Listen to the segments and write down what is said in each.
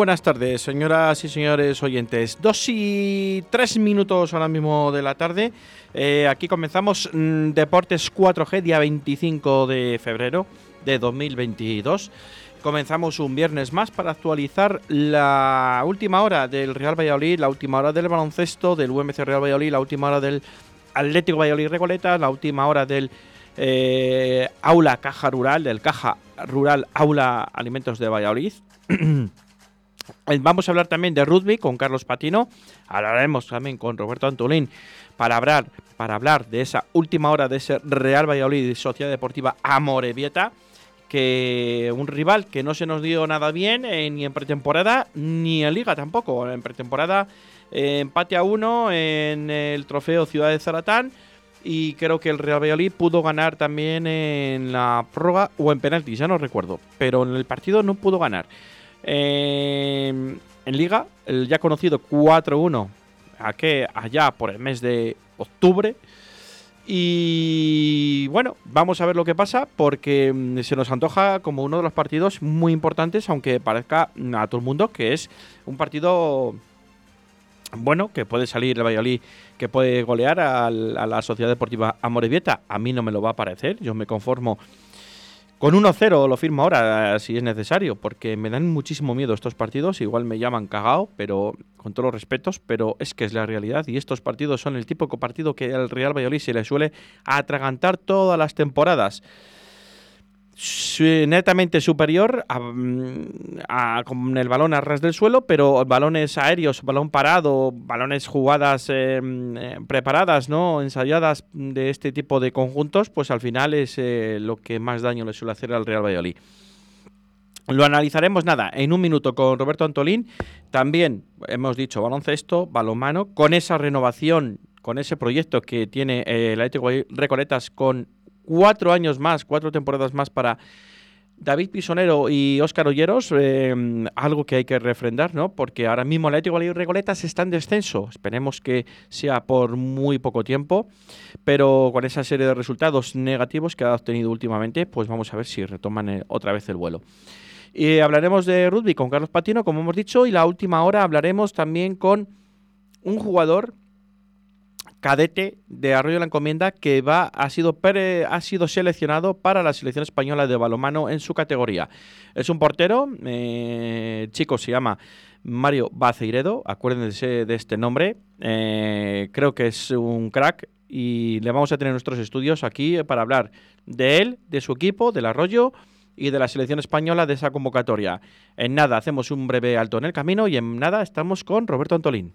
Buenas tardes, señoras y señores oyentes. Dos y tres minutos ahora mismo de la tarde. Eh, aquí comenzamos mm, Deportes 4G, día 25 de febrero de 2022. Comenzamos un viernes más para actualizar la última hora del Real Valladolid, la última hora del baloncesto, del UMC Real Valladolid, la última hora del Atlético Valladolid Recoleta, la última hora del eh, Aula Caja Rural, del Caja Rural Aula Alimentos de Valladolid. Eh, vamos a hablar también de rugby con Carlos Patino. Hablaremos también con Roberto Antolín para hablar, para hablar de esa última hora de ese Real Valladolid Sociedad Deportiva Amorebieta. Que un rival que no se nos dio nada bien eh, ni en pretemporada ni en liga tampoco. En pretemporada eh, empate a uno en el trofeo Ciudad de Zaratán y creo que el Real Valladolid pudo ganar también en la prórroga o en penaltis, ya no recuerdo, pero en el partido no pudo ganar. Eh, en Liga, el ya conocido 4-1, allá por el mes de octubre. Y bueno, vamos a ver lo que pasa porque mm, se nos antoja como uno de los partidos muy importantes, aunque parezca a todo el mundo que es un partido bueno, que puede salir el Valladolid, que puede golear a la Sociedad Deportiva Amorebieta. A mí no me lo va a parecer, yo me conformo con 1-0 lo firmo ahora si es necesario, porque me dan muchísimo miedo estos partidos. Igual me llaman cagao, pero con todos los respetos, pero es que es la realidad. Y estos partidos son el típico partido que al Real Valladolid se le suele atragantar todas las temporadas netamente superior a, con el balón a ras del suelo, pero balones aéreos, balón parado, balones jugadas eh, preparadas, no ensayadas de este tipo de conjuntos, pues al final es eh, lo que más daño le suele hacer al Real Valladolid. Lo analizaremos nada en un minuto con Roberto Antolín. También hemos dicho baloncesto, balonmano, con esa renovación, con ese proyecto que tiene eh, el Atlético Recoletas con cuatro años más, cuatro temporadas más para David Pisonero y Óscar Olleros, eh, algo que hay que refrendar, ¿no? Porque ahora mismo el Atlético de Recoletas está en descenso. Esperemos que sea por muy poco tiempo, pero con esa serie de resultados negativos que ha obtenido últimamente, pues vamos a ver si retoman eh, otra vez el vuelo. Y hablaremos de rugby con Carlos Patino, como hemos dicho, y la última hora hablaremos también con un jugador cadete de Arroyo la Encomienda que va, ha, sido, ha sido seleccionado para la selección española de balomano en su categoría. Es un portero, eh, chico se llama Mario Baceiredo, acuérdense de este nombre, eh, creo que es un crack y le vamos a tener nuestros estudios aquí para hablar de él, de su equipo, del Arroyo y de la selección española de esa convocatoria. En nada, hacemos un breve alto en el camino y en nada estamos con Roberto Antolín.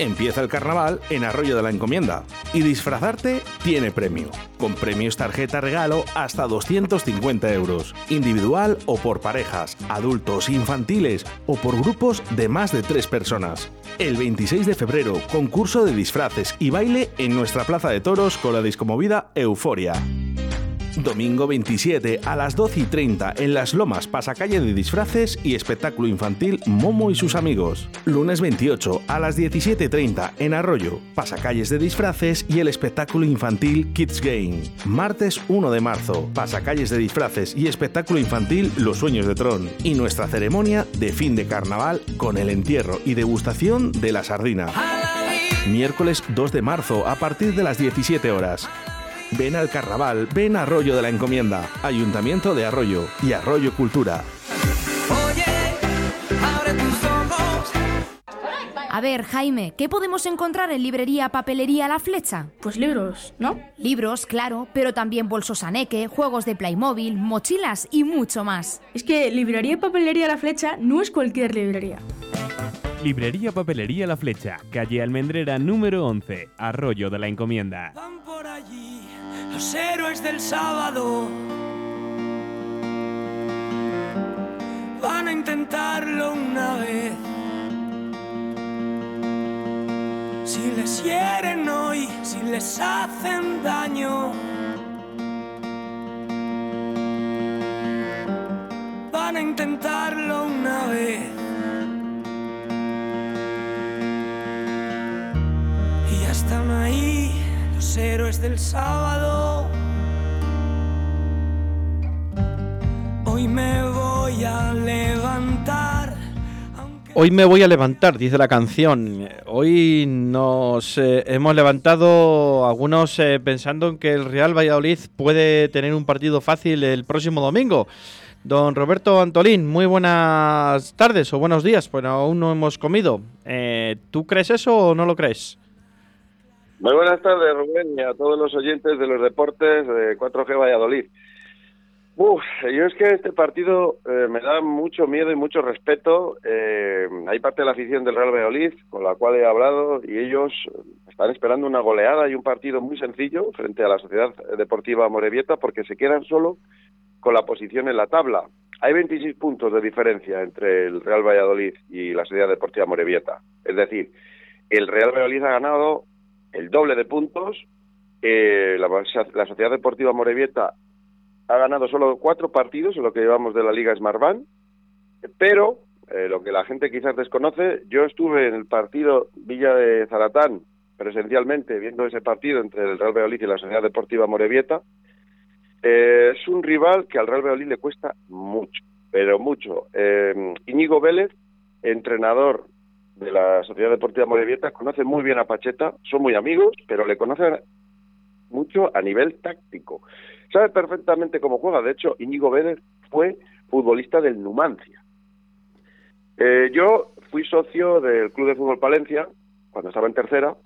Empieza el carnaval en Arroyo de la Encomienda y disfrazarte tiene premio, con premios tarjeta regalo hasta 250 euros, individual o por parejas, adultos, infantiles o por grupos de más de tres personas. El 26 de febrero, concurso de disfraces y baile en nuestra plaza de toros con la discomovida Euforia. Domingo 27 a las 12 y 30 en Las Lomas, pasacalle de disfraces y espectáculo infantil Momo y sus amigos. Lunes 28 a las 17.30 en Arroyo, pasacalles de disfraces y el espectáculo infantil Kids Game. Martes 1 de marzo, pasacalles de disfraces y espectáculo infantil Los Sueños de Tron. Y nuestra ceremonia de fin de carnaval con el entierro y degustación de la sardina. Miércoles 2 de marzo a partir de las 17 horas. Ven al carnaval, ven a Arroyo de la Encomienda, Ayuntamiento de Arroyo y Arroyo Cultura. A ver, Jaime, ¿qué podemos encontrar en librería Papelería La Flecha? Pues libros, ¿no? Libros, claro, pero también bolsos Aneque, juegos de Playmobil, mochilas y mucho más. Es que librería Papelería La Flecha no es cualquier librería. Librería Papelería La Flecha, calle Almendrera número 11, Arroyo de la Encomienda. Van por allí los héroes del sábado. Van a intentarlo una vez. Si les hieren hoy, si les hacen daño. Van a intentarlo una vez. Y ya están ahí los héroes del sábado. Hoy me voy a levantar. Hoy me voy a levantar, dice la canción. Hoy nos eh, hemos levantado algunos eh, pensando en que el Real Valladolid puede tener un partido fácil el próximo domingo. Don Roberto Antolín, muy buenas tardes o buenos días, pues aún no hemos comido. Eh, ¿Tú crees eso o no lo crees? Muy buenas tardes, Rubén, y a todos los oyentes de los deportes de 4G Valladolid. Uf, yo es que este partido eh, me da mucho miedo y mucho respeto. Eh, hay parte de la afición del Real Valladolid con la cual he hablado y ellos están esperando una goleada y un partido muy sencillo frente a la Sociedad Deportiva Morevieta porque se quedan solo con la posición en la tabla. Hay 26 puntos de diferencia entre el Real Valladolid y la Sociedad Deportiva Morevieta. Es decir, el Real Valladolid ha ganado el doble de puntos, eh, la, la Sociedad Deportiva Morevieta ha ganado solo cuatro partidos en lo que llevamos de la Liga Smartbank, pero eh, lo que la gente quizás desconoce, yo estuve en el partido Villa de Zaratán presencialmente viendo ese partido entre el Real Valladolid y la Sociedad Deportiva Morevieta. Eh, es un rival que al Real Valladolid le cuesta mucho, pero mucho. Eh, Íñigo Vélez, entrenador de la Sociedad Deportiva Morevieta, conoce muy bien a Pacheta, son muy amigos, pero le conocen mucho a nivel táctico. Sabe perfectamente cómo juega. De hecho, Íñigo Vélez fue futbolista del Numancia. Eh, yo fui socio del Club de Fútbol Palencia cuando estaba en tercera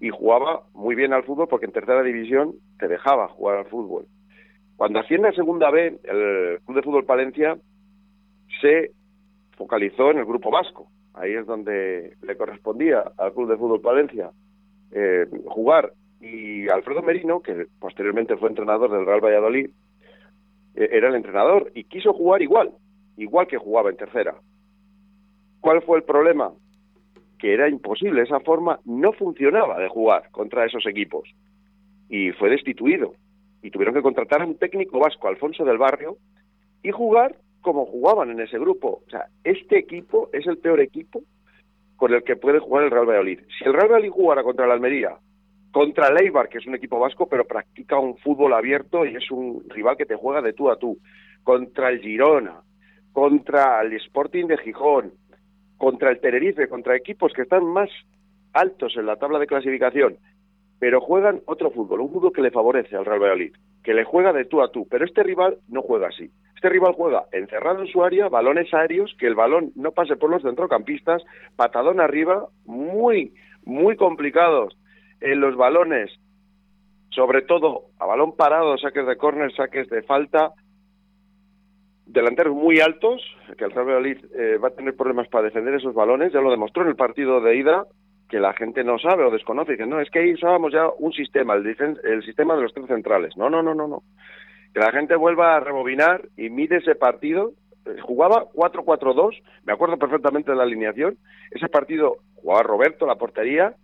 y jugaba muy bien al fútbol porque en tercera división te dejaba jugar al fútbol. Cuando asciende a segunda B, el Club de Fútbol Palencia se focalizó en el grupo vasco. Ahí es donde le correspondía al Club de Fútbol Palencia eh, jugar y Alfredo Merino, que posteriormente fue entrenador del Real Valladolid, eh, era el entrenador y quiso jugar igual, igual que jugaba en tercera. ¿Cuál fue el problema? Que era imposible, esa forma no funcionaba de jugar contra esos equipos. Y fue destituido. Y tuvieron que contratar a un técnico vasco, Alfonso del Barrio, y jugar como jugaban en ese grupo. O sea, este equipo es el peor equipo con el que puede jugar el Real Valladolid. Si el Real Valladolid jugara contra el Almería contra el Eibar, que es un equipo vasco, pero practica un fútbol abierto y es un rival que te juega de tú a tú, contra el Girona, contra el Sporting de Gijón, contra el Tenerife, contra equipos que están más altos en la tabla de clasificación, pero juegan otro fútbol, un fútbol que le favorece al Real Valladolid, que le juega de tú a tú, pero este rival no juega así. Este rival juega encerrado en su área, balones aéreos, que el balón no pase por los centrocampistas, patadón arriba, muy, muy complicados en los balones, sobre todo a balón parado, saques de córner, saques de falta, delanteros muy altos, que el Real eh, va a tener problemas para defender esos balones, ya lo demostró en el partido de ida, que la gente no sabe o desconoce, que no, es que ahí usábamos ya un sistema, el, el sistema de los tres centrales. No, no, no, no, no que la gente vuelva a rebobinar y mide ese partido. Eh, jugaba 4-4-2, me acuerdo perfectamente de la alineación. Ese partido jugaba Roberto, la portería.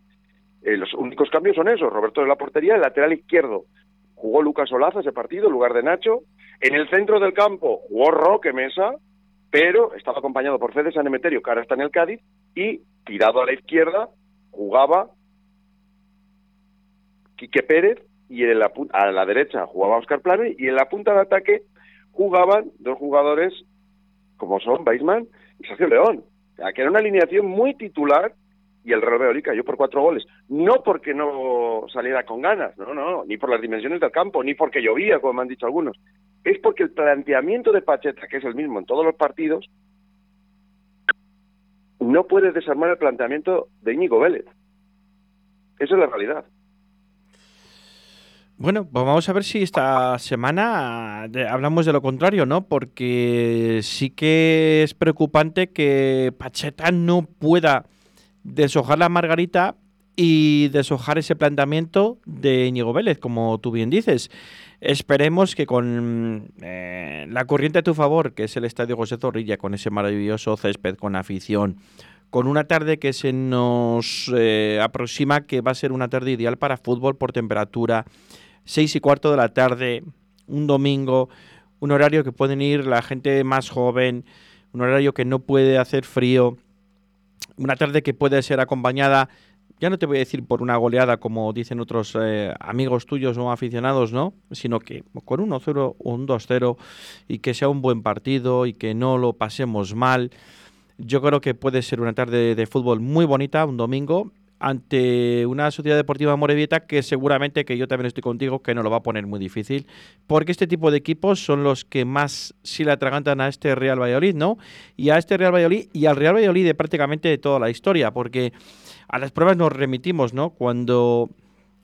Eh, los únicos cambios son esos: Roberto de la portería, el lateral izquierdo jugó Lucas Olaza ese partido en lugar de Nacho. En el centro del campo jugó Roque Mesa, pero estaba acompañado por Fede San Emeterio, que ahora está en el Cádiz, y tirado a la izquierda jugaba Quique Pérez y en la, a la derecha jugaba Oscar Plane y en la punta de ataque jugaban dos jugadores como son Weisman y Sergio León. O que era una alineación muy titular y el Real Valladolid cayó por cuatro goles. No porque no saliera con ganas, no, no, ni por las dimensiones del campo, ni porque llovía, como me han dicho algunos. Es porque el planteamiento de Pacheta, que es el mismo en todos los partidos, no puede desarmar el planteamiento de Íñigo Vélez. Esa es la realidad. Bueno, pues vamos a ver si esta semana hablamos de lo contrario, ¿no? Porque sí que es preocupante que Pacheta no pueda deshojar la margarita y deshojar ese planteamiento de Íñigo Vélez, como tú bien dices. Esperemos que con eh, la corriente a tu favor, que es el Estadio José Zorrilla, con ese maravilloso césped, con afición, con una tarde que se nos eh, aproxima que va a ser una tarde ideal para fútbol por temperatura, seis y cuarto de la tarde, un domingo, un horario que pueden ir la gente más joven, un horario que no puede hacer frío, una tarde que puede ser acompañada, ya no te voy a decir por una goleada como dicen otros eh, amigos tuyos o aficionados, ¿no? Sino que con un 1-0 o un 2-0 y que sea un buen partido y que no lo pasemos mal. Yo creo que puede ser una tarde de fútbol muy bonita, un domingo, ante una sociedad deportiva Morevieta que seguramente que yo también estoy contigo que no lo va a poner muy difícil porque este tipo de equipos son los que más si le atragantan a este Real Valladolid, ¿no? Y a este Real Valladolid y al Real Valladolid de prácticamente toda la historia porque a las pruebas nos remitimos, ¿no? Cuando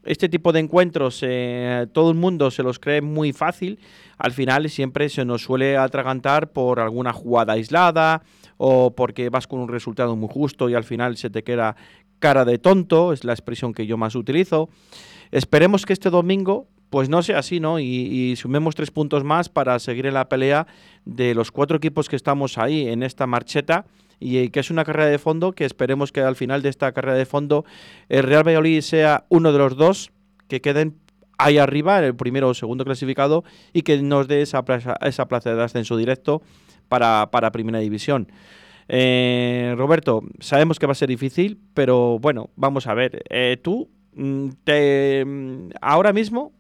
este tipo de encuentros eh, todo el mundo se los cree muy fácil, al final siempre se nos suele atragantar por alguna jugada aislada o porque vas con un resultado muy justo y al final se te queda cara de tonto, es la expresión que yo más utilizo. Esperemos que este domingo pues no sea así, ¿no? Y, sumemos tres puntos más para seguir en la pelea de los cuatro equipos que estamos ahí en esta marcheta y que es una carrera de fondo que esperemos que al final de esta carrera de fondo el Real Valladolid sea uno de los dos que queden ahí arriba, el primero o segundo clasificado y que nos dé esa plaza, esa plaza de ascenso directo para, para Primera División. Eh, Roberto, sabemos que va a ser difícil, pero bueno, vamos a ver. Eh, tú, mm, te, mm, ahora mismo,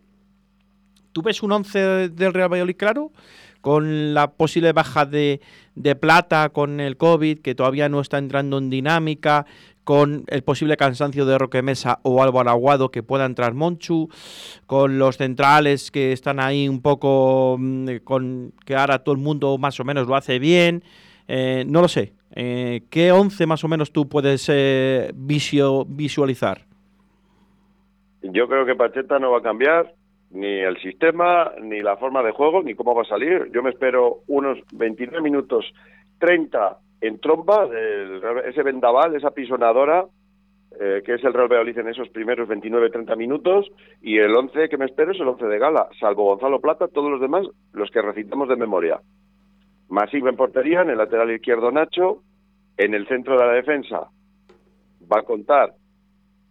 ¿tú ves un 11 del Real Valladolid claro? Con la posible baja de, de plata, con el COVID, que todavía no está entrando en dinámica, con el posible cansancio de Roque Mesa o Álvaro Aguado que pueda entrar Monchu, con los centrales que están ahí un poco mm, con que ahora todo el mundo más o menos lo hace bien. Eh, no lo sé. Eh, ¿Qué 11 más o menos tú puedes eh, visualizar? Yo creo que Pacheta no va a cambiar ni el sistema, ni la forma de juego, ni cómo va a salir. Yo me espero unos 29 minutos 30 en tromba, ese vendaval, esa pisonadora, que es el Real Valladolid en esos primeros 29-30 minutos, y el 11 que me espero es el 11 de gala, salvo Gonzalo Plata, todos los demás los que recitamos de memoria. Masiva en portería, en el lateral izquierdo Nacho, en el centro de la defensa va a contar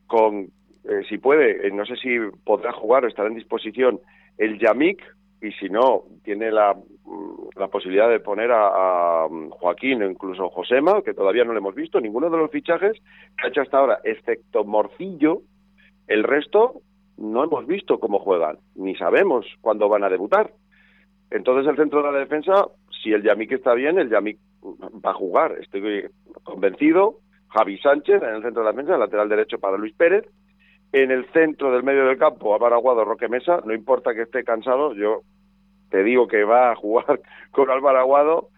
con, eh, si puede, eh, no sé si podrá jugar o estará en disposición el Yamik, y si no, tiene la, mm, la posibilidad de poner a, mm, Joaquín o incluso Josema, que todavía no le hemos visto, ninguno de los fichajes que ha hecho hasta ahora, excepto Morcillo, el resto no hemos visto cómo juegan, ni sabemos cuándo van a debutar. Entonces el centro de la defensa si el Yamik está bien, el Yamik va a jugar. Estoy convencido. Javi Sánchez en el centro de la defensa, lateral derecho para Luis Pérez. En el centro del medio del campo, Álvaro Aguado, Roque Mesa, no importa que esté cansado, yo te digo que va a jugar con Álvaro Aguado.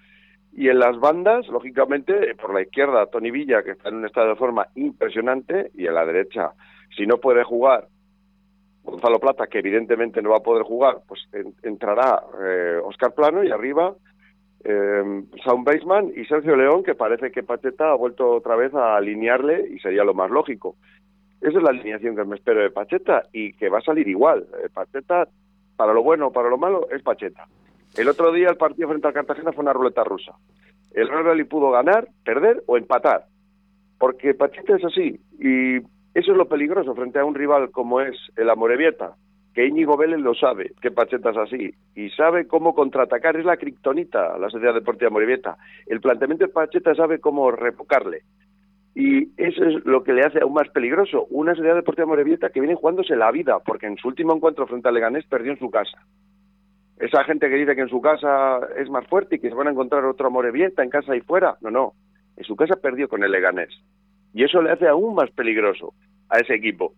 Y en las bandas, lógicamente, por la izquierda, Tony Villa, que está en un estado de forma impresionante, y en la derecha, si no puede jugar Gonzalo Plata, que evidentemente no va a poder jugar, pues entrará eh, Oscar Plano y arriba eh, Sound Baseman y Sergio León, que parece que Pacheta ha vuelto otra vez a alinearle y sería lo más lógico. Esa es la alineación que me espero de Pacheta y que va a salir igual. Eh, Pacheta, para lo bueno o para lo malo, es Pacheta. El otro día el partido frente al Cartagena fue una ruleta rusa. El Real pudo ganar, perder o empatar. Porque Pacheta es así. Y eso es lo peligroso frente a un rival como es el Amorebieta, que Íñigo Vélez lo sabe, que Pacheta es así, y sabe cómo contraatacar, es la criptonita la Sociedad Deportiva Amorebieta. El planteamiento de Pacheta sabe cómo repocarle. Y eso es lo que le hace aún más peligroso. Una Sociedad Deportiva Amorebieta que viene jugándose la vida, porque en su último encuentro frente al Leganés perdió en su casa. Esa gente que dice que en su casa es más fuerte y que se van a encontrar otro Amorebieta en casa y fuera, no, no. En su casa perdió con el Leganés. Y eso le hace aún más peligroso a ese equipo.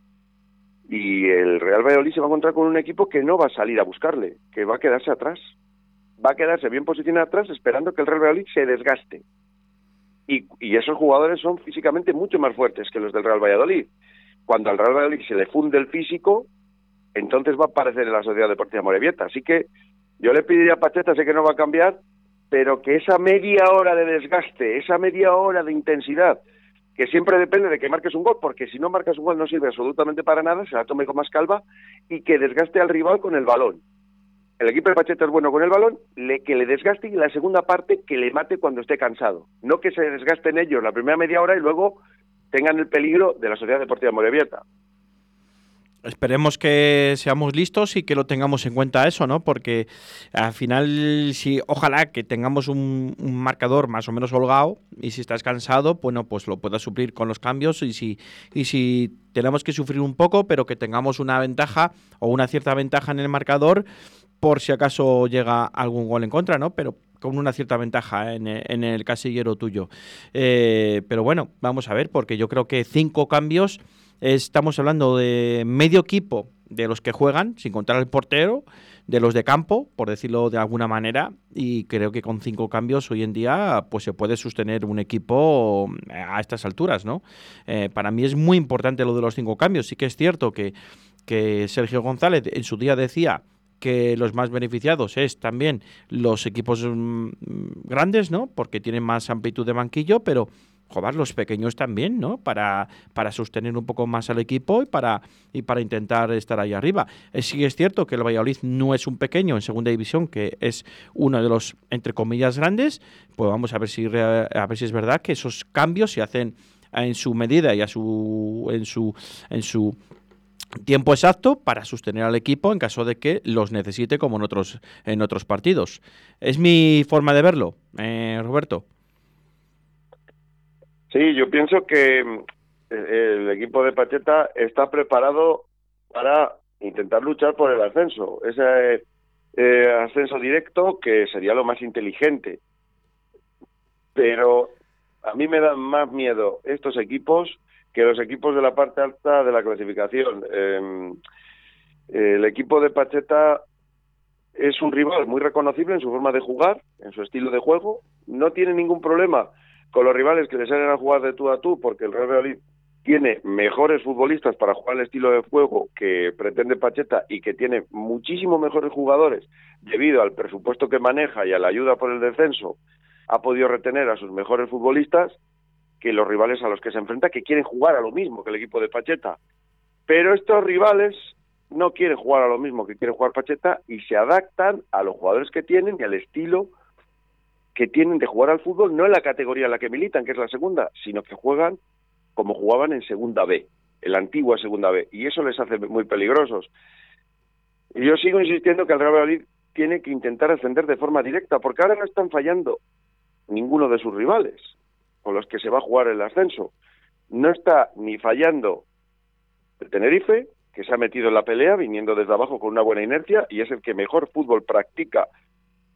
Y el Real Valladolid se va a encontrar con un equipo que no va a salir a buscarle, que va a quedarse atrás. Va a quedarse bien posicionado atrás esperando que el Real Valladolid se desgaste. Y, esos jugadores son físicamente mucho más fuertes que los del Real Valladolid. Cuando al Real Valladolid se le funde el físico, entonces va a aparecer en la Sociedad Deportiva Morevieta. Así que yo le pediría a Pacheta, sé que no va a cambiar, pero que esa media hora de desgaste, esa media hora de intensidad, que siempre depende de que marques un gol, porque si no marcas un gol no sirve absolutamente para nada, se la tome con más calva y que desgaste al rival con el balón. El equipo de Pacheta es bueno con el balón, le, que le desgaste y la segunda parte que le mate cuando esté cansado. No que se desgasten ellos la primera media hora y luego tengan el peligro de la Sociedad Deportiva Morevieta. Esperemos que seamos listos y que lo tengamos en cuenta eso, ¿no? Porque al final, si, ojalá que tengamos un, marcador más o menos holgado y si estás cansado, bueno, pues lo puedas suplir con los cambios y si, y si tenemos que sufrir un poco, pero que tengamos una ventaja o una cierta ventaja en el marcador por si acaso llega algún gol en contra, ¿no? Pero con una cierta ventaja en, el casillero tuyo. Eh, pero bueno, vamos a ver, porque yo creo que cinco cambios Estamos hablando de medio equipo de los que juegan, sin contar el portero, de los de campo, por decirlo de alguna manera, y creo que con cinco cambios hoy en día pues se puede sostener un equipo a estas alturas, ¿no? Eh, para mí es muy importante lo de los cinco cambios. Sí que es cierto que, que Sergio González en su día decía que los más beneficiados es también los equipos mm, grandes, ¿no? Porque tienen más amplitud de banquillo, pero joder, los pequeños también, ¿no? Para, para sostener un poco más al equipo y para, y para intentar estar ahí arriba. Eh, sí es cierto que el Valladolid no es un pequeño en segunda división, que es uno de los, entre comillas, grandes, pues vamos a ver si, a ver si es verdad que esos cambios se hacen en su medida y a su, en su, en su tiempo exacto para sostener al equipo en caso de que los necesite como en otros, en otros partidos. Es mi forma de verlo, eh, Roberto. Sí, yo pienso que mm, el equipo de Pacheta está preparado para intentar luchar por el ascenso, ese eh, ascenso directo que sería lo más inteligente. Pero a mí me dan más miedo estos equipos que los equipos de la parte alta de la clasificación. Em, el equipo de Pacheta es un rival muy reconocible en su forma de jugar, en su estilo de juego, no tiene ningún problema con los rivales que le salen a jugar de tú a tú, porque el Real Madrid tiene mejores futbolistas para jugar el estilo de juego que pretende Pacheta y que tiene muchísimo mejores jugadores debido al presupuesto que maneja y a la ayuda por el descenso, ha podido retener a sus mejores futbolistas que los rivales a los que se enfrenta que quieren jugar a lo mismo que el equipo de Pacheta. Pero estos rivales no quieren jugar a lo mismo que quiere jugar Pacheta y se adaptan a los jugadores que tienen y al estilo que tienen de jugar al fútbol no en la categoría en la que militan, que es la segunda, sino que juegan como jugaban en segunda B, en la antigua segunda B, y eso les hace muy peligrosos. Y yo sigo insistiendo que el Real Madrid tiene que intentar ascender de forma directa, porque ahora no están fallando ninguno de sus rivales con los que se va a jugar el ascenso. No está ni fallando el Tenerife, que se ha metido en la pelea viniendo desde abajo con una buena inercia y es el que mejor fútbol practica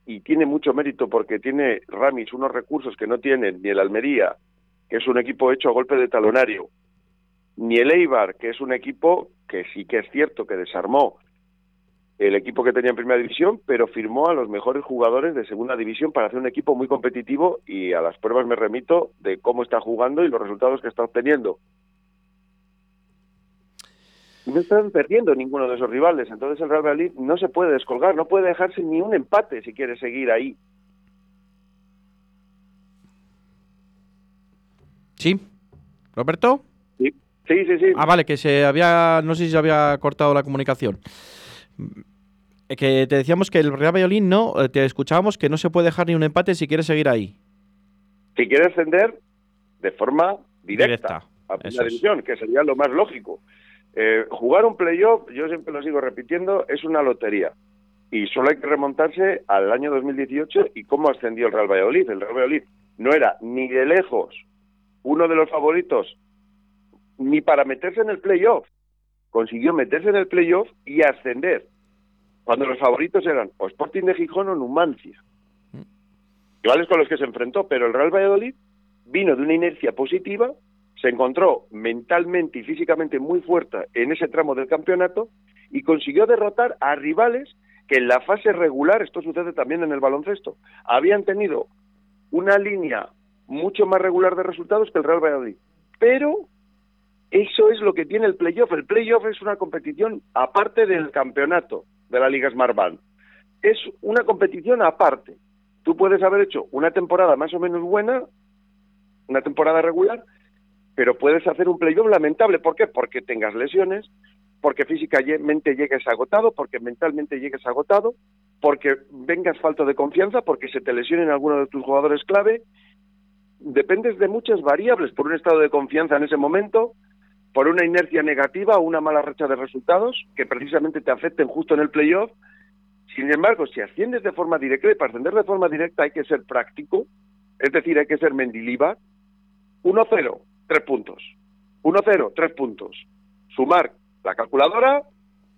y tiene mucho mérito porque tiene Ramis unos recursos que no tienen ni el Almería, que es un equipo hecho a golpe de talonario, ni el Eibar, que es un equipo que sí que es cierto que desarmó el equipo que tenía en primera división, pero firmó a los mejores jugadores de segunda división para hacer un equipo muy competitivo y a las pruebas me remito de cómo está jugando y los resultados que está obteniendo. No están perdiendo ninguno de esos rivales, entonces el Real Madrid no se puede descolgar, no puede dejarse ni un empate si quiere seguir ahí. ¿Sí? ¿Roberto? Sí, sí, sí. sí. Ah, vale, que se había. No sé si se había cortado la comunicación. Eh, Que te decíamos que el Real Valladolid no. eh, Te escuchábamos que no se puede dejar ni un empate si quiere seguir ahí. Si quiere ascender de forma directa, Directa, a primera es. división, que sería lo más lógico. Eh, jugar un playoff, yo siempre lo sigo repitiendo, es una lotería. Y solo hay que remontarse al año 2018 y cómo ascendió el Real Valladolid. El Real Valladolid no era ni de lejos uno de los favoritos ni para meterse en el playoff. Consiguió meterse en el playoff y ascender. Cuando los favoritos eran o Sporting de Gijón o Numancia. Rivales con los que se enfrentó, pero el Real Valladolid vino de una inercia positiva, se encontró mentalmente y físicamente muy fuerte en ese tramo del campeonato y consiguió derrotar a rivales que en la fase regular, esto sucede también en el baloncesto, habían tenido una línea mucho más regular de resultados que el Real Valladolid. Pero eso es lo que tiene el playoff. El playoff es una competición aparte del campeonato de la Liga Smartband. Es una competición aparte. Tú puedes haber hecho una temporada más o menos buena, una temporada regular, pero puedes hacer un playoff lamentable. ¿Por qué? Porque tengas lesiones, porque físicamente llegues agotado, porque mentalmente llegues agotado, porque vengas falto de confianza, porque se te lesionen algunos de tus jugadores clave. Dependes de muchas variables, por un estado de confianza en ese momento, por una inercia negativa o una mala racha de resultados que precisamente te afecten justo en el playoff. Sin embargo, si asciendes de forma directa, y para ascender de forma directa hay que ser práctico, es decir, hay que ser Mendilibar. 1-0, tres puntos. 1-0, tres puntos. Sumar la calculadora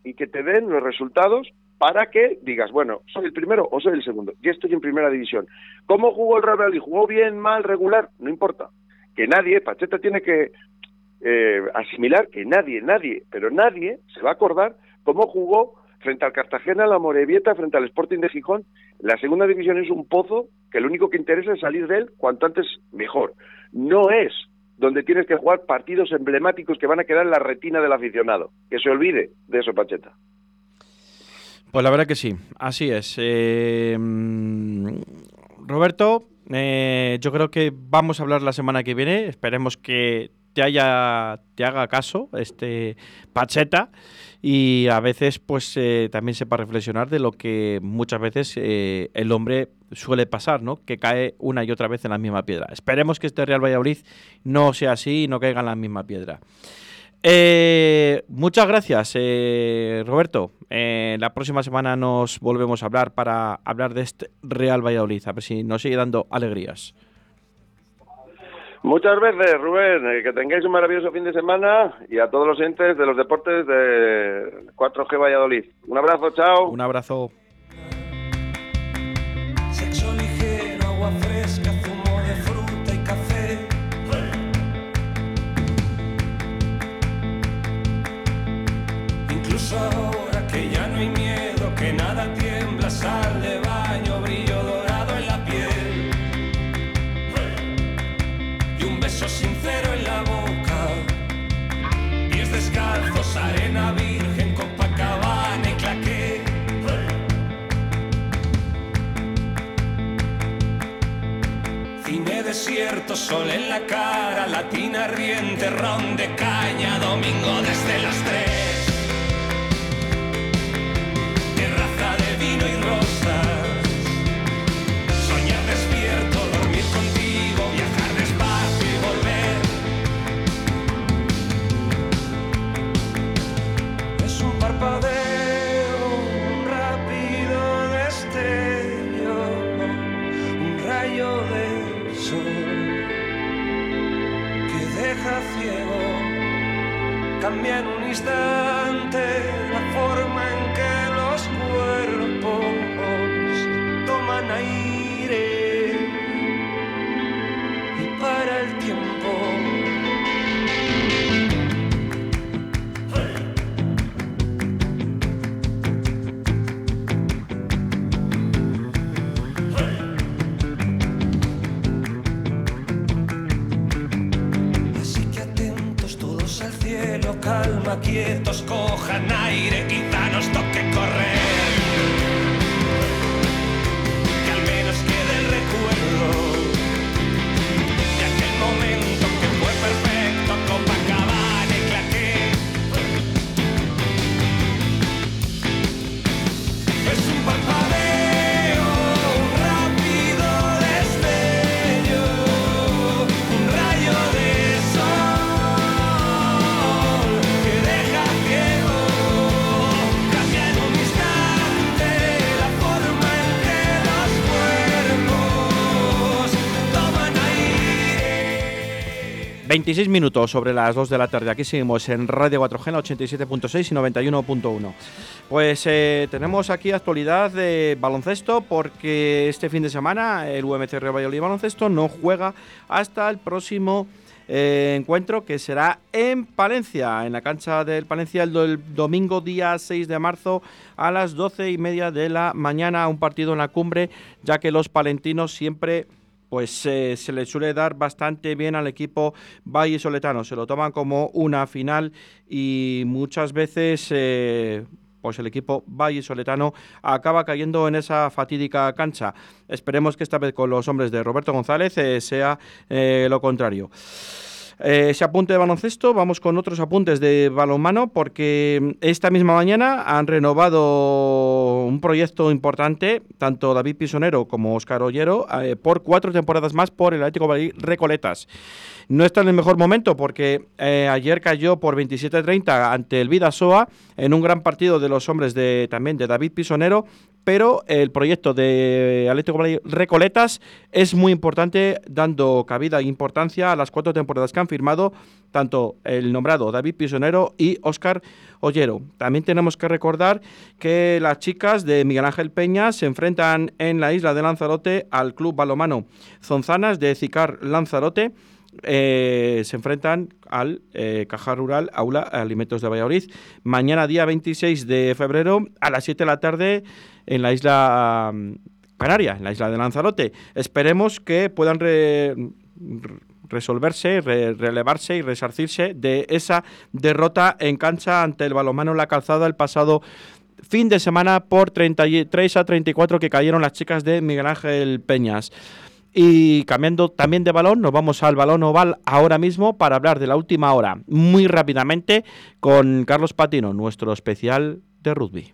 y que te den los resultados para que digas, bueno, soy el primero o soy el segundo. Ya estoy en primera división. ¿Cómo jugó el Real Madrid? ¿Jugó bien, mal, regular? No importa. Que nadie, Pacheta tiene que eh, asimilar que nadie, nadie, pero nadie se va a acordar cómo jugó frente al Cartagena, la Morevieta, frente al Sporting de Gijón. La segunda división es un pozo que lo único que interesa es salir de él cuanto antes mejor. No es donde tienes que jugar partidos emblemáticos que van a quedar en la retina del aficionado. Que se olvide de eso, Pacheta. Pues la verdad que sí, así es. Eh, mm, Roberto, eh, yo creo que vamos a hablar la semana que viene. Esperemos que te haya te haga caso este Pacheta y a veces pues eh, también sepa reflexionar de lo que muchas veces eh, el hombre suele pasar, ¿no? Que cae una y otra vez en la misma piedra. Esperemos que este Real Valladolid no sea así y no caiga en la misma piedra. Eh, muchas gracias, eh, Roberto. Eh, la próxima semana nos volvemos a hablar para hablar de este Real Valladolid, a ver si nos sigue dando alegrías. Muchas veces, Rubén, eh, que tengáis un maravilloso fin de semana y a todos los entes de los deportes de 4G Valladolid. Un abrazo, chao. Un abrazo. Sexo ligero, agua fresca, zumo de fruta y café. Incluso desierto, sol en la cara, latina riente, ron de caña, domingo desde las tres. Terraza de vino y rosas. Soñar despierto, dormir contigo, viajar despacio y volver. Es un parpadeo, cambia un instante la forma en que los cuerpos toman aire y para el tiempo. 26 minutos sobre las 2 de la tarde. Aquí seguimos en Radio 4G, en la 87.6 y 91.1. Pues eh, tenemos aquí actualidad de baloncesto porque este fin de semana el UMC Real Valladolid Baloncesto no juega hasta el próximo eh, encuentro que será en Palencia, en la cancha del Palencia el, el domingo día 6 de marzo a las 12 y media de la mañana, un partido en la cumbre, ya que los palentinos siempre pues se le suele dar bastante bien al equipo Valle Soletano. Se lo toman como una final y muchas veces eh, pues el equipo Valle Soletano acaba cayendo en esa fatídica cancha. Esperemos que esta vez con los hombres de Roberto González eh, sea eh, lo contrario. Eh, ese apunte de baloncesto, vamos con otros apuntes de balonmano porque esta misma mañana han renovado un proyecto importante, tanto David Pisonero como Óscar Ollero, eh, por cuatro temporadas más por el Atlético Valladolid Recoletas. No está en el mejor momento porque eh, ayer cayó por 27-30 ante el Vidasoa en un gran partido de los hombres de también de David Pisonero, pero el proyecto de Atlético Valladolid Recoletas es muy importante, dando cabida e importancia a las cuatro temporadas que han firmado tanto el nombrado David Pisonero y Óscar Ollero. También tenemos que recordar que las chicas de Miguel Ángel Peña se enfrentan en la isla de Lanzarote al Club Balomano Zonzanas de Cicar Lanzarote. Eh, se enfrentan al eh, Caja Rural Aula Alimentos de Valladolid. Mañana, día 26 de febrero, a las 7 de la tarde, en la isla Canaria, en la isla de Lanzarote. Esperemos que puedan re- re- resolverse, re- relevarse y resarcirse de esa derrota en cancha ante el balomano en la calzada el pasado fin de semana por 33 a 34 que cayeron las chicas de Miguel Ángel Peñas. Y cambiando también de balón, nos vamos al balón oval ahora mismo para hablar de la última hora, muy rápidamente, con Carlos Patino, nuestro especial de rugby.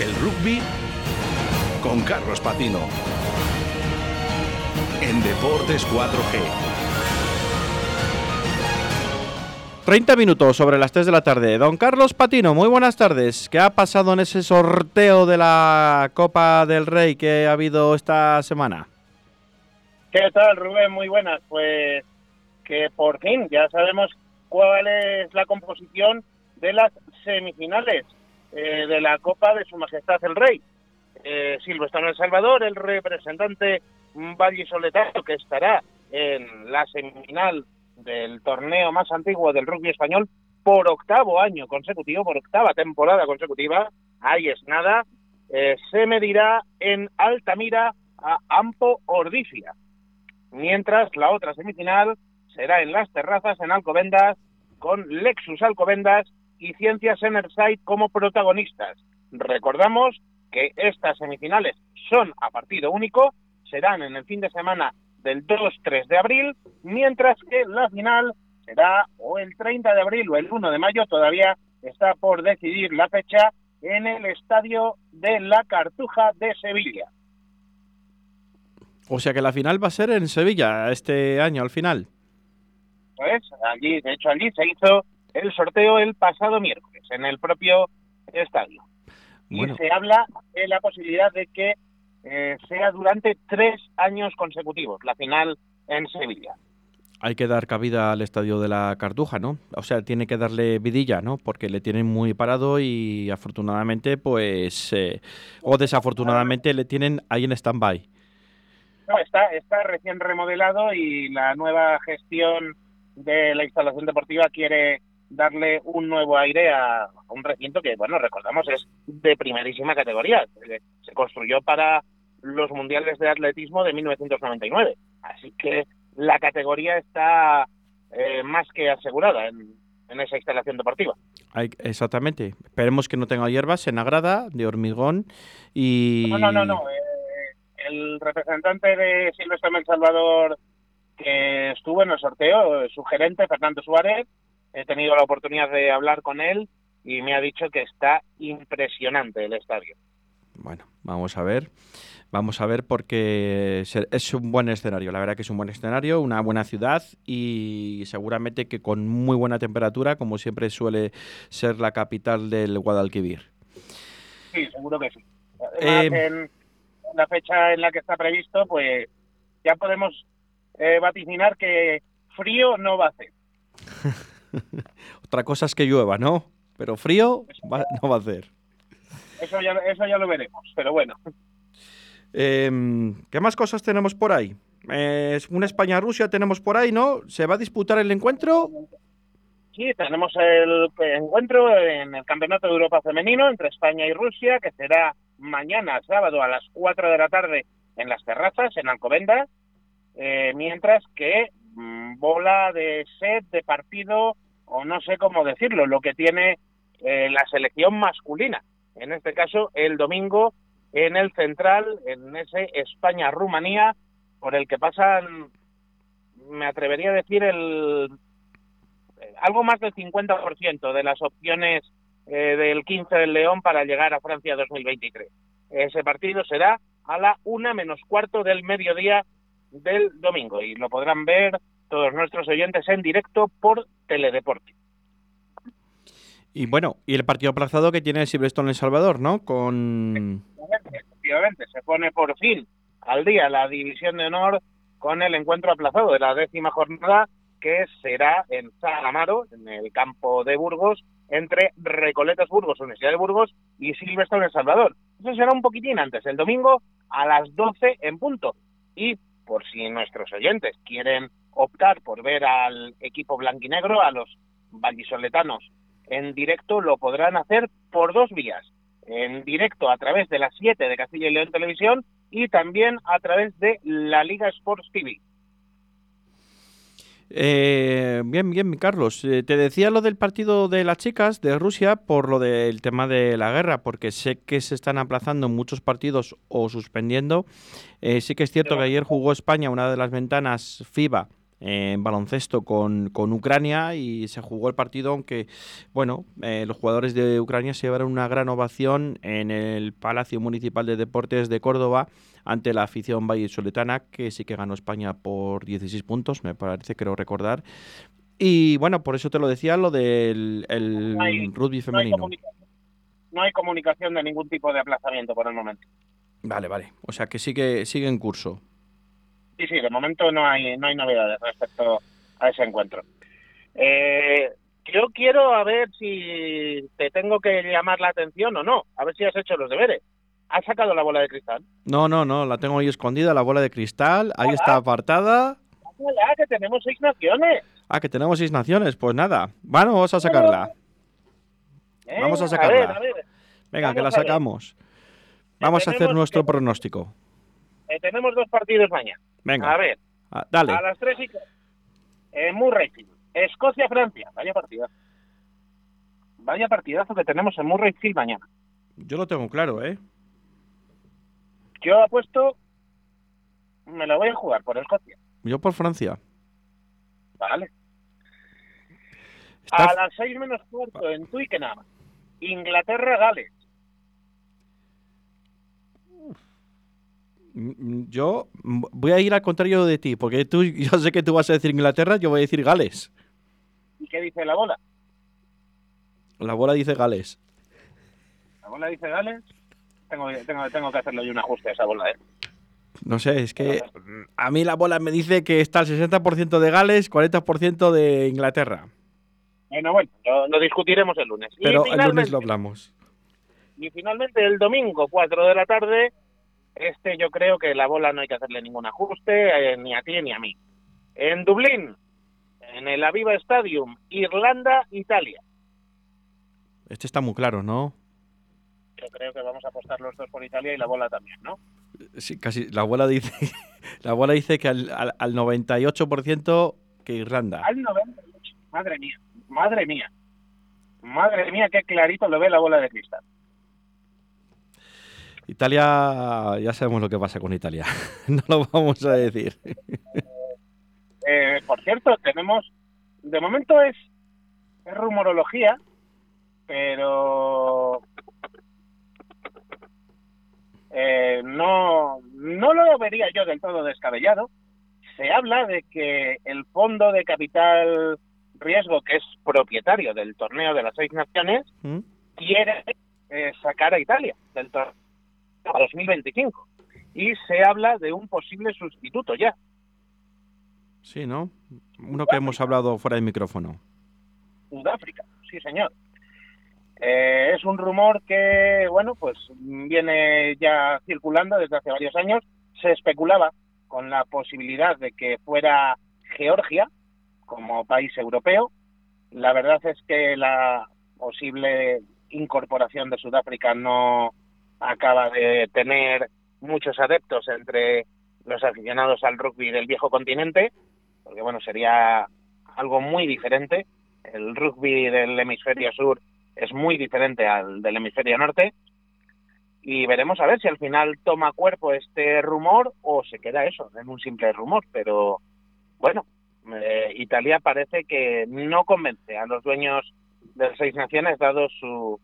El rugby con Carlos Patino. En Deportes 4G. 30 minutos sobre las 3 de la tarde. Don Carlos Patino, muy buenas tardes. ¿Qué ha pasado en ese sorteo de la Copa del Rey que ha habido esta semana? ¿Qué tal, Rubén? Muy buenas. Pues que por fin ya sabemos cuál es la composición de las semifinales eh, de la Copa de Su Majestad el Rey. Eh, Silvestre El Salvador, el representante vallisoletano que estará en la semifinal del torneo más antiguo del rugby español por octavo año consecutivo, por octava temporada consecutiva, ahí es nada, eh, se medirá en Altamira a Ampo Ordifia. Mientras la otra semifinal será en las terrazas en Alcobendas con Lexus Alcobendas y Ciencias Enerside como protagonistas. Recordamos que estas semifinales son a partido único, serán en el fin de semana del 2-3 de abril, mientras que la final será o el 30 de abril o el 1 de mayo, todavía está por decidir la fecha en el estadio de la Cartuja de Sevilla. O sea que la final va a ser en Sevilla este año al final. Pues allí, de hecho allí se hizo el sorteo el pasado miércoles en el propio estadio. Y se habla de la posibilidad de que eh, sea durante tres años consecutivos la final en Sevilla. Hay que dar cabida al estadio de la Cartuja, ¿no? O sea, tiene que darle vidilla, ¿no? Porque le tienen muy parado y afortunadamente, pues, eh, o desafortunadamente le tienen ahí en stand-by. No, está, está recién remodelado y la nueva gestión de la instalación deportiva quiere darle un nuevo aire a, un recinto que, bueno, recordamos, es de primerísima categoría. Se construyó para los mundiales de atletismo de 1999. Así que la categoría está eh, más que asegurada en, esa instalación deportiva. exactamente. Esperemos que no tenga hierbas en la grada de hormigón y... No, no, no, no. Eh, el representante de Silvestre El Salvador que estuvo en el sorteo, su gerente, Fernando Suárez, he tenido la oportunidad de hablar con él y me ha dicho que está impresionante el estadio. Bueno, vamos a ver. Vamos a ver porque es un buen escenario, la verdad que es un buen escenario, una buena ciudad y seguramente que con muy buena temperatura, como siempre suele ser la capital del Guadalquivir. Sí, seguro que sí. Además, eh, en la fecha en la que está previsto, pues ya podemos eh, vaticinar que frío no va a hacer. Otra cosa es que llueva, ¿no? Pero frío no va a hacer. Eso ya, eso ya lo veremos, pero bueno. Em, ¿Qué más cosas tenemos por ahí? una España-Rusia tenemos por ahí, ¿no? ¿Se va a disputar el encuentro? Sí, tenemos el encuentro en el Campeonato de Europa Femenino entre España y Rusia, que será mañana, sábado, a las 4 de la tarde en las terrazas, en Alcobendas, eh, mientras que bola de set, de partido, o no sé cómo decirlo, lo que tiene eh, la selección masculina. En este caso, el domingo en el central, en ese España-Rumanía, por el que pasan, me atrevería a decir, el algo más del 50% de las opciones eh, del 15 del León para llegar a Francia 2023. Ese partido será a la una menos cuarto del mediodía del domingo y lo podrán ver todos nuestros oyentes en directo por Teledeporte. Y bueno, y el partido aplazado que tiene Silverstone en El Salvador, ¿no? Con... Efectivamente, se pone por fin al día la división de honor con el encuentro aplazado de la décima jornada que será en Salamaro, en el campo de Burgos, entre Recoletas Burgos, Universidad de Burgos y Silverstone El Salvador. Eso será un poquitín antes, el domingo a las 12 en punto. Y por si nuestros oyentes quieren optar por ver al equipo blanquinegro, a los vallisoletanos en directo lo podrán hacer por dos vías. En directo a través de las 7 de Castilla y León Televisión y también a través de la Liga Sports TV. Eh, bien, bien, Carlos. Eh, te decía lo del partido de las chicas de Rusia por lo del tema de la guerra, porque sé que se están aplazando muchos partidos o suspendiendo. Eh, sí que es cierto que ayer jugó España una de las ventanas FIBA en baloncesto con, con, Ucrania y se jugó el partido, aunque bueno, eh, los jugadores de Ucrania se llevaron una gran ovación en el Palacio Municipal de Deportes de Córdoba ante la afición vallisoletana, que sí que ganó España por 16 puntos, me parece, creo recordar. Y bueno, por eso te lo decía, lo del rugby femenino. No hay, no hay comunicación de ningún tipo de aplazamiento por el momento. Vale, vale. O sea que sigue, sigue en curso. Sí, sí, de momento no hay, no hay novedades respecto a ese encuentro. Eh, yo quiero a ver si te tengo que llamar la atención o no, a ver si has hecho los deberes. ¿Has sacado la bola de cristal? No, no, no, la tengo ahí escondida, la bola de cristal, ahí está apartada. Ah, que tenemos seis naciones. Ah, que tenemos seis naciones, pues nada, vamos a sacarla. Eh, vamos a sacarla. Venga, que la sacamos. Vamos a hacer nuestro pronóstico. Eh, tenemos dos partidos mañana. Venga. A ver. Ah, dale. A las tres y... Eh, Murrayfield. Escocia-Francia. Vaya partidazo. Vaya partidazo que tenemos en Murrayfield mañana. Yo lo tengo claro, ¿eh? Yo apuesto... Me la voy a jugar por Escocia. Yo por Francia. Vale. A las seis menos cuarto en Twickenham, Inglaterra-Gales. Yo voy a ir al contrario de ti, porque tú, yo sé que tú vas a decir Inglaterra, yo voy a decir Gales. ¿Y qué dice la bola? La bola dice Gales. La bola dice Gales. Tengo, tengo, tengo que hacerle yo un ajuste a esa bola, ¿eh? No sé, es que a mí la bola me dice que está el 60% de Gales, 40% de Inglaterra. Bueno, bueno, lo, lo discutiremos el lunes. Pero el lunes lo hablamos. Y finalmente el domingo, 4 de la tarde, este yo creo que la bola no hay que hacerle ningún ajuste, eh, ni a ti ni a mí. En Dublín, en el Aviva Stadium, Irlanda, Italia. Este está muy claro, ¿no? Yo creo que vamos a apostar los dos por Italia y la bola también, ¿no? Sí, casi. La abuela dice, la abuela dice que al, al- al 98% que Irlanda. Al 98. Madre mía, madre mía. Madre mía, qué clarito lo ve la bola de cristal. Italia, ya sabemos lo que pasa con Italia. no lo vamos a decir. Eh, por cierto, tenemos, de momento es, es rumorología, pero eh, no, no lo vería yo del todo descabellado. Se habla de que el fondo de capital riesgo, que es propietario del torneo de las seis naciones, ¿Mm? quiere eh, sacar a Italia del torneo a 2025. Y se habla de un posible sustituto ya. Sí, ¿no? Uno que hemos hablado fuera de micrófono. Sudáfrica, sí señor. Eh, es un rumor que, bueno, pues viene ya circulando desde hace varios años. Se especulaba con la posibilidad de que fuera Georgia como país europeo. La verdad es que la posible incorporación de Sudáfrica no acaba de tener muchos adeptos entre los aficionados al rugby del viejo continente, porque bueno, sería algo muy diferente. El rugby del hemisferio sur es muy diferente al del hemisferio norte y veremos a ver si al final toma cuerpo este rumor o se queda eso, en un simple rumor, pero bueno, eh, Italia parece que no convence a los dueños de Seis Naciones dado su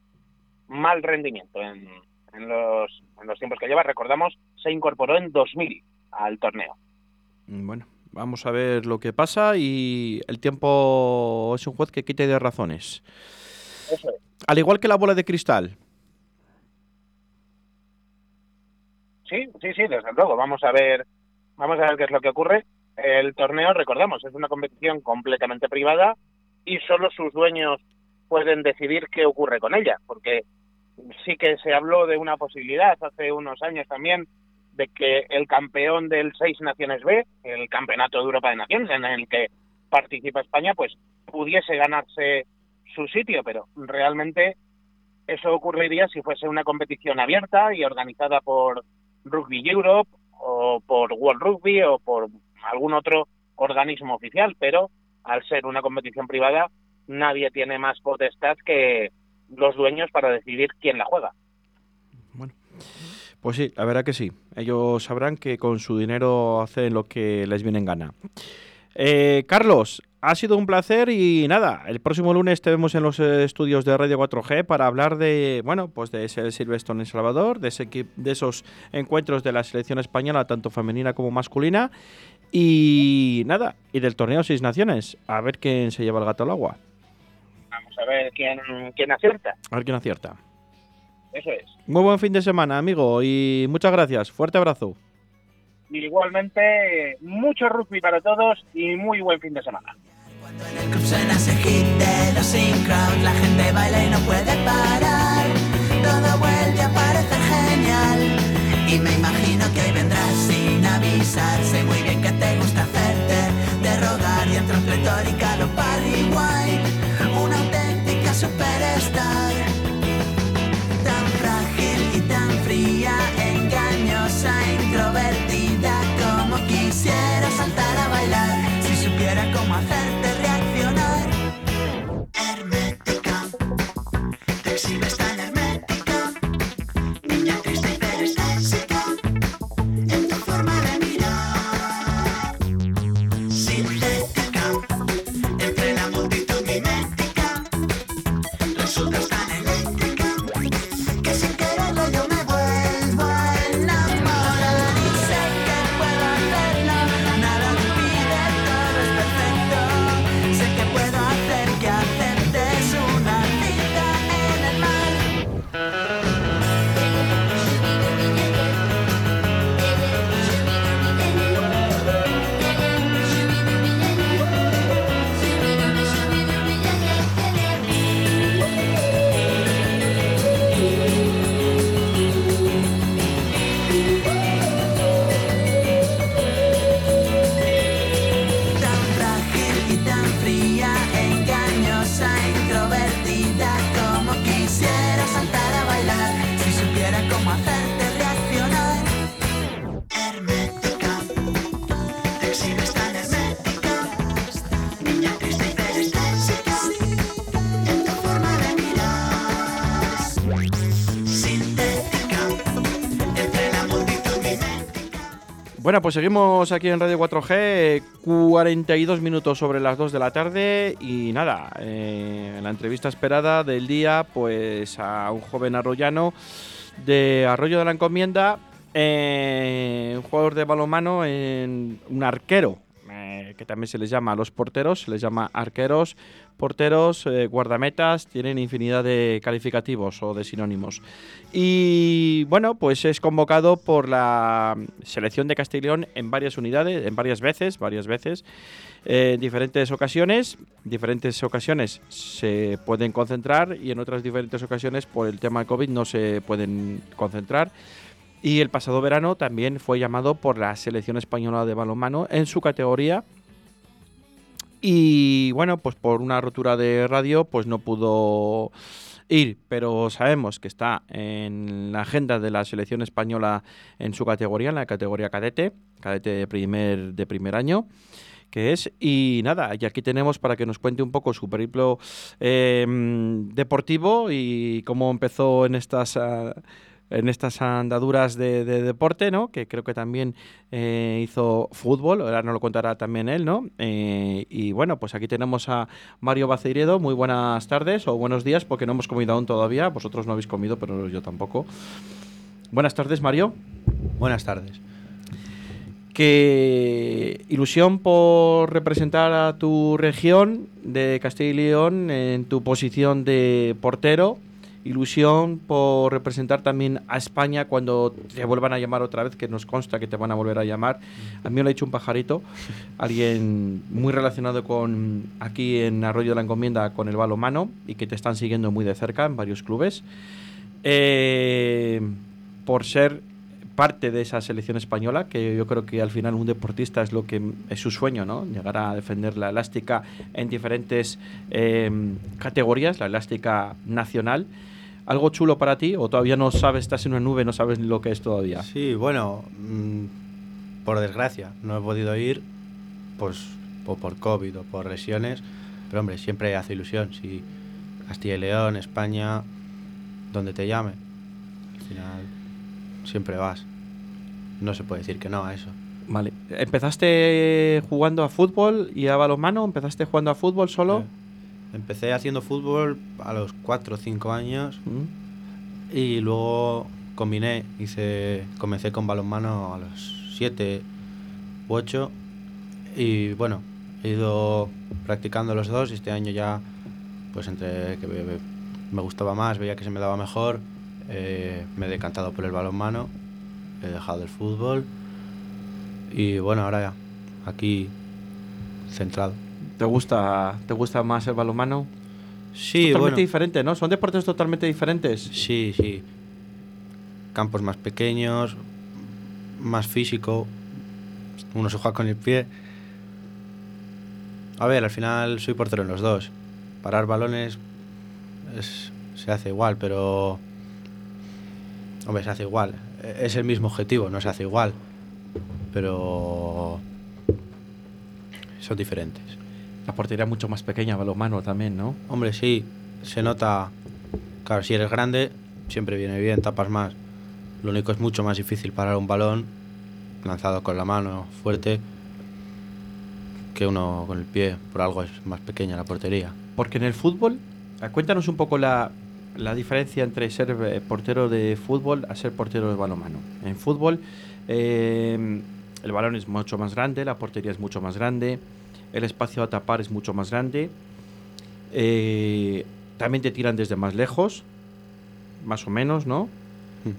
mal rendimiento en, en los, en los tiempos que lleva. Recordamos, se incorporó en 2000 al torneo. Mm, Bueno, vamos a ver lo que pasa y el tiempo es un juez que quite de razones. Eso es. Al igual que la bola de cristal. Sí, sí, sí, desde luego. Vamos a ver, vamos a ver qué es lo que ocurre. El torneo, recordamos, es una competición completamente privada y solo sus dueños pueden decidir qué ocurre con ella, porque sí que se habló de una posibilidad hace unos años también de que el campeón del Seis Naciones B, el Campeonato de Europa de Naciones, en el que participa España, pues pudiese ganarse su sitio, pero realmente eso ocurriría si fuese una competición abierta y organizada por Rugby Europe o por World Rugby o por algún otro organismo oficial, pero al ser una competición privada nadie tiene más potestad que los dueños para decidir quién la juega. Pues sí, la verdad que sí. Ellos sabrán que con su dinero hacen lo que les viene en gana. Eh, Carlos, ha sido un placer y nada, el próximo lunes te vemos en los eh, estudios de Radio 4G para hablar de, bueno, pues de ese Silverstone en Salvador, de, ese de esos encuentros de la selección española, tanto femenina como masculina, y nada, y del torneo Seis Naciones, a ver quién se lleva el gato al agua, ver quién, quién acierta. a ver quién acierta. Eso es. Muy buen fin de semana, amigo, y muchas gracias. Fuerte abrazo. Y igualmente, mucho rugby para todos y muy buen fin de semana. Suena ese hit de los In Crowd, la gente baila y no puede parar. Todo vuelve a parecer genial. Y me imagino que hoy vendrás sin avisar. Sé muy bien Bueno, pues seguimos aquí en Radio 4G, 42 minutos sobre las 2 de la tarde y nada, eh, la entrevista esperada del día, pues a un joven arroyano de Arroyo de la Encomienda, eh, un jugador de balonmano, en un arquero, eh, que también se les llama a los porteros, se les llama arqueros, porteros, eh, guardametas, tienen infinidad de calificativos o de sinónimos. Y bueno, pues es convocado por la selección de Castellón en varias unidades, en varias veces, varias veces, eh, en diferentes ocasiones. Diferentes ocasiones se pueden concentrar y en otras diferentes ocasiones por el tema COVID no se pueden concentrar. Y el pasado verano también fue llamado por la selección española de balonmano en su categoría. Y bueno, pues por una rotura de radio, pues no pudo ir, pero sabemos que está en la agenda de la selección española en su categoría, en la categoría cadete, cadete de primer, de primer año que es. Y nada, y aquí tenemos para que nos cuente un poco su periplo eh, deportivo y cómo empezó en estas... ah, en estas andaduras de, de deporte, ¿no? Que creo que también eh, hizo fútbol, ahora nos lo contará también él, ¿no? Eh, y bueno, pues aquí tenemos a Mario Baceiredo. Muy buenas tardes o buenos días, porque no hemos comido aún todavía. Vosotros no habéis comido, pero yo tampoco. Buenas tardes, Mario. Buenas tardes. Qué ilusión por representar a tu región de Castilla y León en tu posición de portero. Ilusión por representar también a España cuando te vuelvan a llamar otra vez, que nos consta que te van a volver a llamar. A mí me lo ha dicho un pajarito, alguien muy relacionado con aquí en Arroyo de la Encomienda con el balonmano y que te están siguiendo muy de cerca en varios clubes. Eh, por ser parte de esa selección española, que yo creo que al final un deportista es lo que es su sueño, ¿no? Llegar a defender la elástica en diferentes eh, categorías, la elástica nacional. ¿Algo chulo para ti o todavía no sabes, estás en una nube, no sabes lo que es todavía? Sí, bueno, mm, por desgracia, no he podido ir, pues o por COVID o por lesiones, pero hombre, siempre hace ilusión. Si Castilla y León, España, donde te llame, al final siempre vas. No se puede decir que no a eso. Vale. ¿Empezaste jugando a fútbol y a balonmano? ¿Empezaste jugando a fútbol solo? Empecé haciendo fútbol a los 4 o 5 años y luego combiné, hice, comencé con balonmano a los 7 u 8 y bueno, he ido practicando los dos y este año ya, pues entre que me, me gustaba más, veía que se me daba mejor, eh, me he decantado por el balonmano, he dejado el fútbol y bueno, ahora ya, aquí centrado. ¿Te gusta, ¿Te gusta más el balonmano? Sí, totalmente bueno. diferente, ¿no? Son deportes totalmente diferentes. Sí, sí. Campos más pequeños, más físico. Uno se juega con el pie. A ver, al final soy portero en los dos. Parar balones es- se hace igual, pero... Hombre, se hace igual. E- Es el mismo objetivo, no se hace igual. Pero... Son diferentes. La portería es mucho más pequeña, balonmano también, ¿no? Hombre, sí, se nota. Claro, si eres grande, siempre viene bien, tapas más. Lo único es mucho más difícil parar un balón lanzado con la mano fuerte que uno con el pie. Por algo es más pequeña la portería. Porque en el fútbol, cuéntanos un poco la, la diferencia entre ser eh, portero de fútbol a ser portero de balonmano. En fútbol, eh, el balón es mucho más grande, la portería es mucho más grande, el espacio a tapar es mucho más grande. eh, también te tiran desde más lejos, más o menos, ¿no?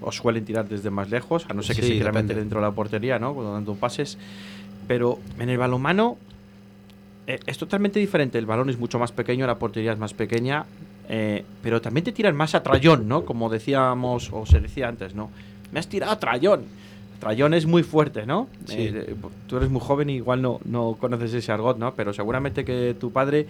O suelen tirar desde más lejos, a no ser que Sí, se quieran meter dentro de la portería, ¿no? Cuando dando pases. Pero en el balonmano eh, es totalmente diferente. El balón es mucho más pequeño, la portería es más pequeña, eh, pero también te tiran más a trayón, ¿no? Como decíamos, o se decía antes, ¿no? Me has tirado a trayón. Trayón es muy fuerte, ¿no? Sí. Eh, tú eres muy joven y igual no, no conoces ese argot, ¿no? Pero seguramente que tu padre,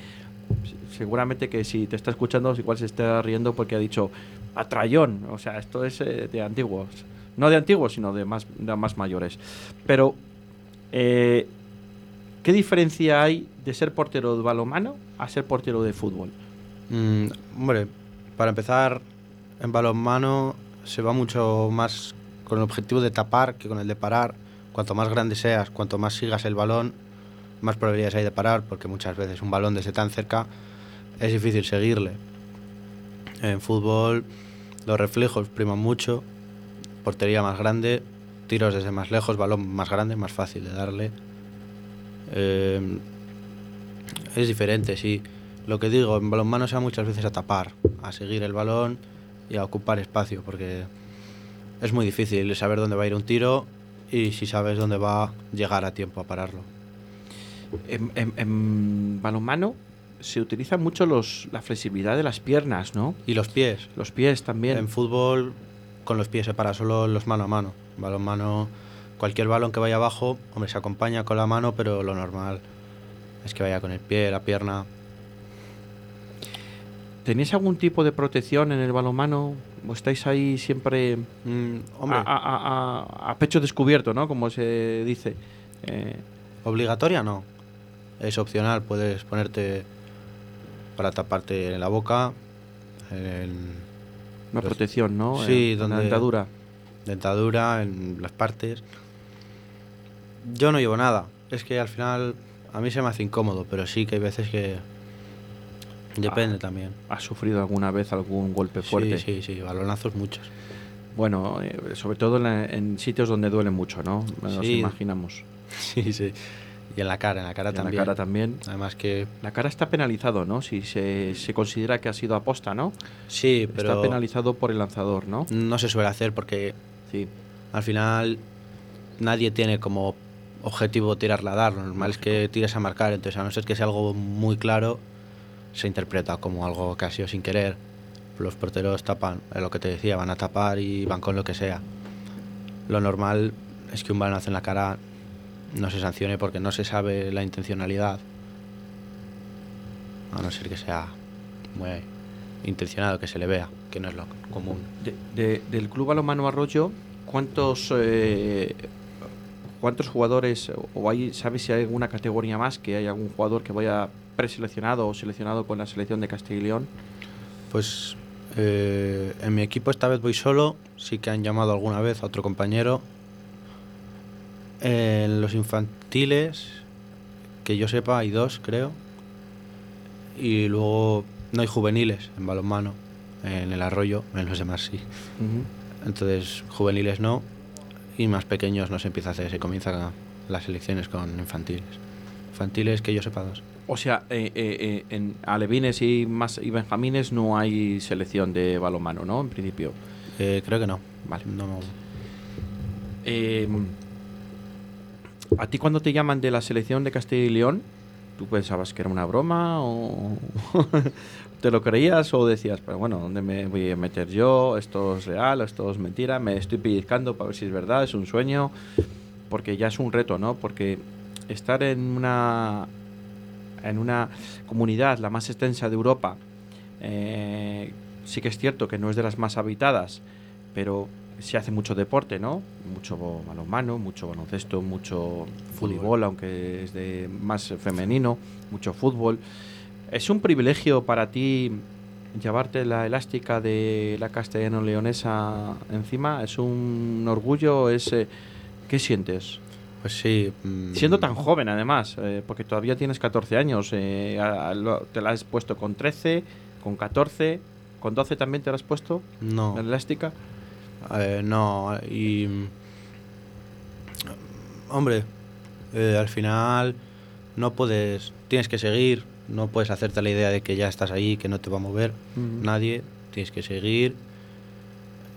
seguramente que si te está escuchando, igual se está riendo porque ha dicho a trayón. O sea, esto es eh, de antiguos. No de antiguos, sino de más, de más mayores. Pero, eh, ¿qué diferencia hay de ser portero de balonmano a ser portero de fútbol? Mm, hombre, para empezar, en balonmano se va mucho más con el objetivo de tapar que con el de parar. cuanto más grande seas, cuanto más sigas el balón, más probabilidades hay de parar, porque muchas veces un balón desde tan cerca es difícil seguirle. En fútbol los reflejos priman mucho, portería más grande, tiros desde más lejos, balón más grande, más fácil de darle. Eh, es diferente, sí. Lo que digo, en balonmano se va muchas veces a tapar, a seguir el balón y a ocupar espacio, porque es muy difícil saber dónde va a ir un tiro y si sabes dónde va a llegar a tiempo a pararlo. En, en- en balonmano se utiliza mucho los, la flexibilidad de las piernas, ¿no? Y los pies. Los pies también. En fútbol, con los pies se para solo los mano a mano. Balonmano, cualquier balón que vaya abajo, hombre, se acompaña con la mano, pero lo normal es que vaya con el pie, la pierna. ¿Tenéis algún tipo de protección en el balonmano? ¿O estáis ahí siempre hombre. A, a- a- a pecho descubierto, ¿no? Como se dice. Eh, Obligatoria no. Es opcional, puedes ponerte para taparte en la boca. En Una protección, ¿no? Sí, En la donde dentadura. Dentadura, en las partes. Yo no llevo nada. Es que al final a mí se me hace incómodo, pero sí que hay veces que depende Ah, también. ¿Has sufrido alguna vez algún golpe fuerte? Sí, sí, sí, balonazos muchos. Bueno, eh, sobre todo en, la- en sitios donde duele mucho, ¿no? Nos Sí. imaginamos. Sí, sí. Y en la cara, en la cara Y en la también. cara también. Además que... La cara está penalizado, ¿no? Si se, se considera que ha sido aposta, ¿no? Sí, pero... Está penalizado por el lanzador, ¿no? No se suele hacer porque sí. al final nadie tiene como objetivo tirarla a dar. Lo normal es que tires a marcar. Entonces, a no ser que sea algo muy claro, se interpreta como algo que ha sido sin querer. Los porteros tapan, es lo que te decía, van a tapar y van con lo que sea. Lo normal es que un balonazo en la cara no se sancione porque no se sabe la intencionalidad. A no ser que sea muy intencionado, que se le vea, que no es lo común. De- de- del Club Balonmano Arroyo, ¿cuántos eh, cuántos jugadores o hay sabes si hay alguna categoría más que hay algún jugador que vaya preseleccionado o seleccionado con la selección de Castilla y León? Pues eh, en mi equipo esta vez voy solo, sí que han llamado alguna vez a otro compañero. En los infantiles, que yo sepa, hay dos, creo. Y luego no hay juveniles en balonmano, en el arroyo, en los demás sí. Entonces, juveniles no, y más pequeños no se empieza a hacer, se comienza las selecciones con infantiles. Infantiles que yo sepa dos. O sea, eh, eh, eh, en alevines y más y benjamines no hay selección de balonmano, ¿no? En principio. Eh, creo que no. Vale. No, Eh, ¿A ti cuando te llaman de la selección de Castilla y León, tú pensabas que era una broma o te lo creías o decías, pero bueno, ¿dónde me voy a meter yo? ¿Esto es real? ¿Esto es mentira? Me estoy pellizcando para ver si es verdad, es un sueño, porque ya es un reto, ¿no? Porque estar en una en una comunidad la más extensa de Europa, eh, sí que es cierto que no es de las más habitadas, pero se hace mucho deporte, ¿no? Mucho balonmano, mucho baloncesto, mucho fútbol, aunque es de más femenino, mucho fútbol. ¿Es un privilegio para ti llevarte la elástica de la castellano-leonesa encima? ¿Es un orgullo? ¿Es, eh, ¿Qué sientes? Pues sí. mm, Siendo tan joven, además, eh, porque todavía tienes 14 años, eh, a- a- lo- te la has puesto con 13, con 14, con 12 también te la has puesto, No. la elástica. Eh, no, y. Hombre, eh, al final no puedes. Tienes que seguir, no puedes hacerte la idea de que ya estás ahí, que no te va a mover nadie, tienes que seguir.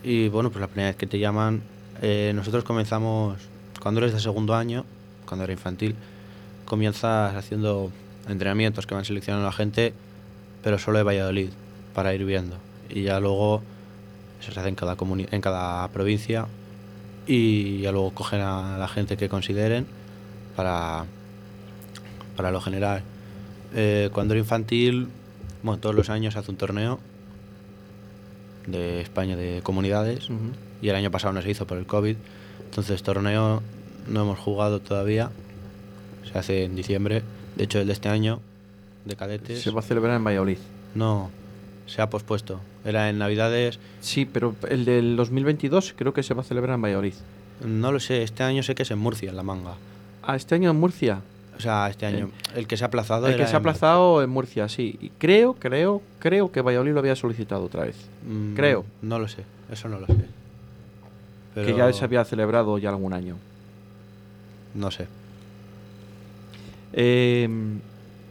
Y bueno, pues la primera vez que te llaman, eh, nosotros comenzamos, cuando eres de segundo año, cuando era infantil, comienzas haciendo entrenamientos que van seleccionando a la gente, pero solo de Valladolid, para ir viendo. Y ya luego eso se hace en cada, en cada provincia y ya luego cogen a la gente que consideren para, para lo general. Eh, cuando era infantil, bueno, todos los años hace un torneo de España de comunidades y el año pasado no se hizo por el COVID. Entonces, torneo no hemos jugado todavía. Se hace en diciembre. De hecho, el de este año, de cadetes. Se va a celebrar en Valladolid. No, se ha pospuesto. Era en Navidades. Sí, pero el del 2022 creo que se va a celebrar en Valladolid. No lo sé, este año sé que es en Murcia, en la manga. Ah, este año en Murcia. O sea, este año. El que se ha aplazado El que se ha aplazado en Murcia, sí. Y creo, creo, creo que Valladolid lo había solicitado otra vez. Mm, creo. No lo sé, eso no lo sé. Que ya se había celebrado ya algún año. No sé. Eh,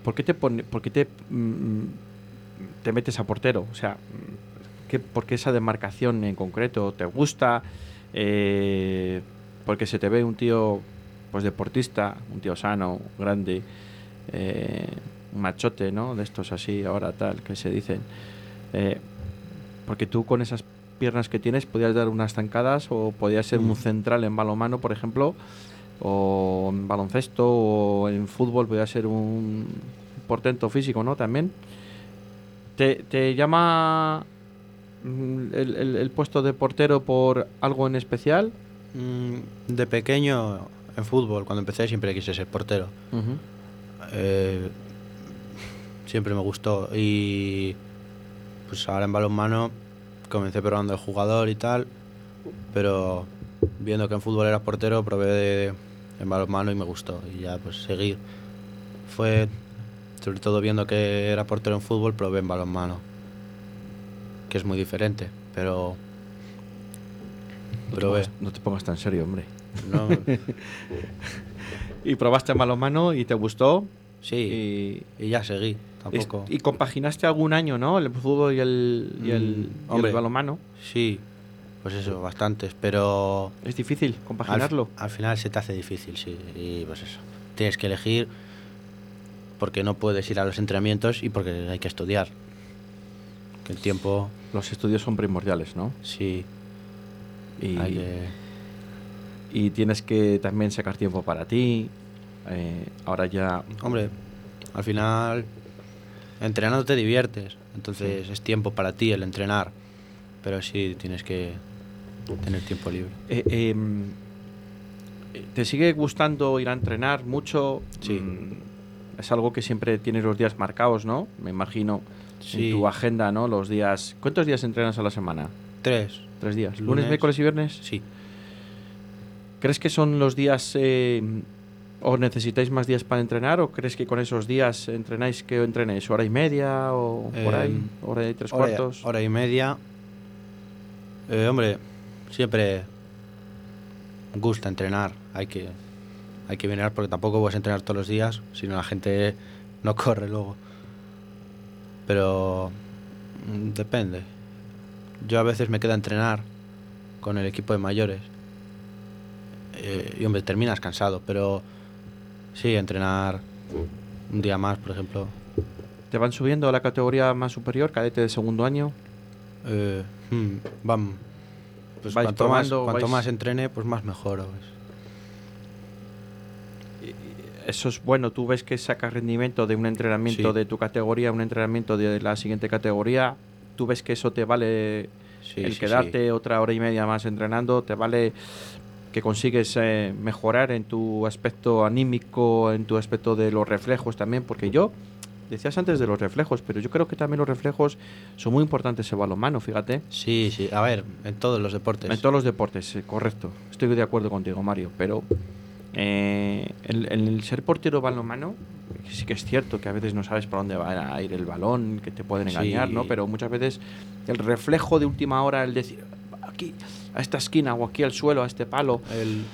¿Por qué te pone, por qué te, mm, te metes a portero? O sea, mm, ¿qué, ¿por qué esa demarcación en concreto te gusta? Eh, porque se te ve un tío pues deportista, un tío sano, grande, eh, un machote, ¿no? De estos así ahora tal que se dicen. Eh, porque tú con esas piernas que tienes podías dar unas zancadas o podías ser Mm. un central en balonmano, por ejemplo, o en baloncesto o en fútbol podías ser un portento físico, ¿no? También. ¿Te, te llama mm, el, el- el puesto de portero por algo en especial? Mm, de pequeño, en fútbol, cuando empecé, siempre quise ser portero. Eh, siempre me gustó. Y pues ahora en balonmano comencé probando de jugador y tal, pero viendo que en fútbol era portero, probé de, en balonmano y me gustó. Y ya pues seguir. Fue sobre todo viendo que era portero en fútbol, probé en balonmano. Que es muy diferente, pero. No te, pongas, no te pongas tan serio, hombre. No. y probaste en balonmano y te gustó. Sí. Y, ya seguí. Tampoco. Y, y compaginaste algún año, ¿no? El fútbol y el, y el, Mm, y el hombre, balonmano. Sí, pues eso, bastantes, pero... Es difícil compaginarlo. Al, al final se te hace difícil, sí, y pues eso. Tienes que elegir porque no puedes ir a los entrenamientos y porque hay que estudiar. Que el tiempo... Los estudios son primordiales, ¿no? Sí. Y, Hay que- y tienes que también sacar tiempo para ti. Eh, ahora ya... Hombre, al final entrenando te diviertes, entonces es tiempo para ti el entrenar, pero sí tienes que tener tiempo libre. Eh, em, ¿Te sigue gustando ir a entrenar mucho? Sí. Mm, Es algo que siempre tienes los días marcados, ¿no? Me imagino Sí. en tu agenda, ¿no? Los días... ¿Cuántos días entrenas a la semana? Tres. Tres días. ¿Lunes, Lunes. miércoles y viernes? Sí. ¿Crees que son los días... eh, o necesitáis más días para entrenar? ¿O crees que con esos días entrenáis que entrenéis? ¿Hora y media o por ahí? Em, ¿Hora y tres hora- cuartos? Hora y media. Eh, hombre, siempre gusta entrenar. Hay que, hay que venir porque tampoco vas a entrenar todos los días, si no la gente no corre luego. Pero mm, depende. Yo a veces me quedo a entrenar con el equipo de mayores. Eh, y hombre, terminas cansado, pero sí, entrenar un día más, por ejemplo. ¿Te van subiendo a la categoría más superior, cadete de segundo año? Eh, hmm, vam- pues Vais cuanto, más, cuanto vais- más entrene, pues más mejoro. pues. Eso es bueno, tú ves que sacas rendimiento de un entrenamiento Sí. de tu categoría a un entrenamiento de la siguiente categoría, tú ves que eso te vale Sí, el sí, quedarte otra hora y media más entrenando, te vale que consigues eh, mejorar en tu aspecto anímico, en tu aspecto de los reflejos también, porque yo, decías antes de los reflejos, pero yo creo que también los reflejos son muy importantes en balonmano, fíjate. Sí, sí, a ver, en todos los deportes. En todos los deportes, eh, correcto. Estoy de acuerdo contigo, Mario. Pero eh, el, el ser portero balonmano, sí que es cierto que a veces no sabes para dónde va a ir el balón, que te pueden Sí. engañar, ¿no? Pero muchas veces el reflejo de última hora, el decir, aquí, a esta esquina o aquí al suelo, a este palo. El,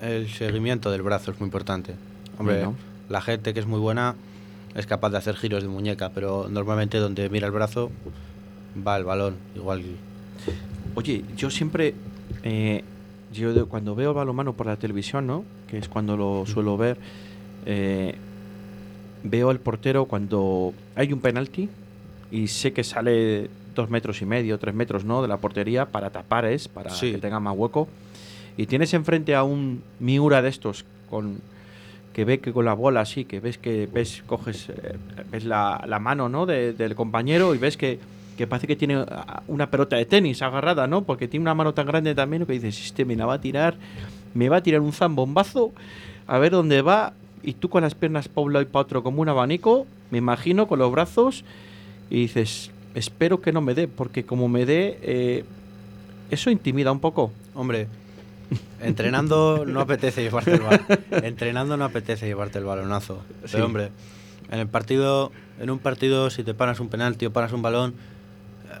el seguimiento del brazo es muy importante. Hombre, la gente que es muy buena es capaz de hacer giros de muñeca, pero normalmente donde mira el brazo va el balón. Igual. Oye, yo siempre, eh, yo cuando veo balonmano por la televisión, ¿no? Que es cuando lo suelo ver, eh, veo al portero cuando hay un penalti y sé que sale dos metros y medio, tres metros, ¿no? De la portería para tapar es, para Sí. que tenga más hueco. Y tienes enfrente a un Miura de estos con que ve que con la bola así, que ves que ves, coges, eh, ves la, la mano, ¿no? de- del compañero y ves que, que parece que tiene ah, una pelota de tenis agarrada, ¿no? Porque tiene una mano tan grande también que dices, este me la va a tirar, me va a tirar un zambombazo, a ver dónde va. Y tú con las piernas para un lado y para otro como un abanico, me imagino, con los brazos, y dices, espero que no me dé, porque como me dé, eh, eso intimida un poco. Hombre, Entrenando no apetece llevarte el balón. Entrenando no apetece llevarte el balonazo. Pero Sí. hombre, en el partido, en un partido, si te paras un penalti o paras un balón, eh,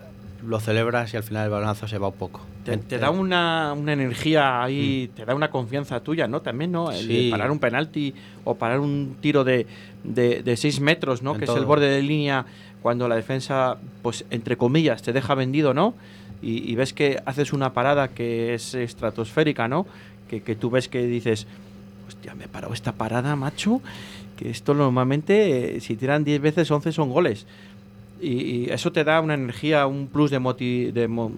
lo celebras y al final el balonazo se va un poco. Te, te da una, una energía ahí, te da una confianza tuya, ¿no? También, ¿no? El de Mm. Sí. parar un penalti o parar un tiro de, de, de seis metros, ¿no? En que es el todo. borde de línea cuando la defensa, pues entre comillas, te deja vendido, ¿no? Y, ves que haces una parada que es estratosférica, ¿no? Que, que tú ves que dices, hostia, me he parado esta parada, macho, que esto normalmente, eh, si tiran 10 veces, 11 son goles. Y, y eso te da una energía, un plus de, moti- de, mo-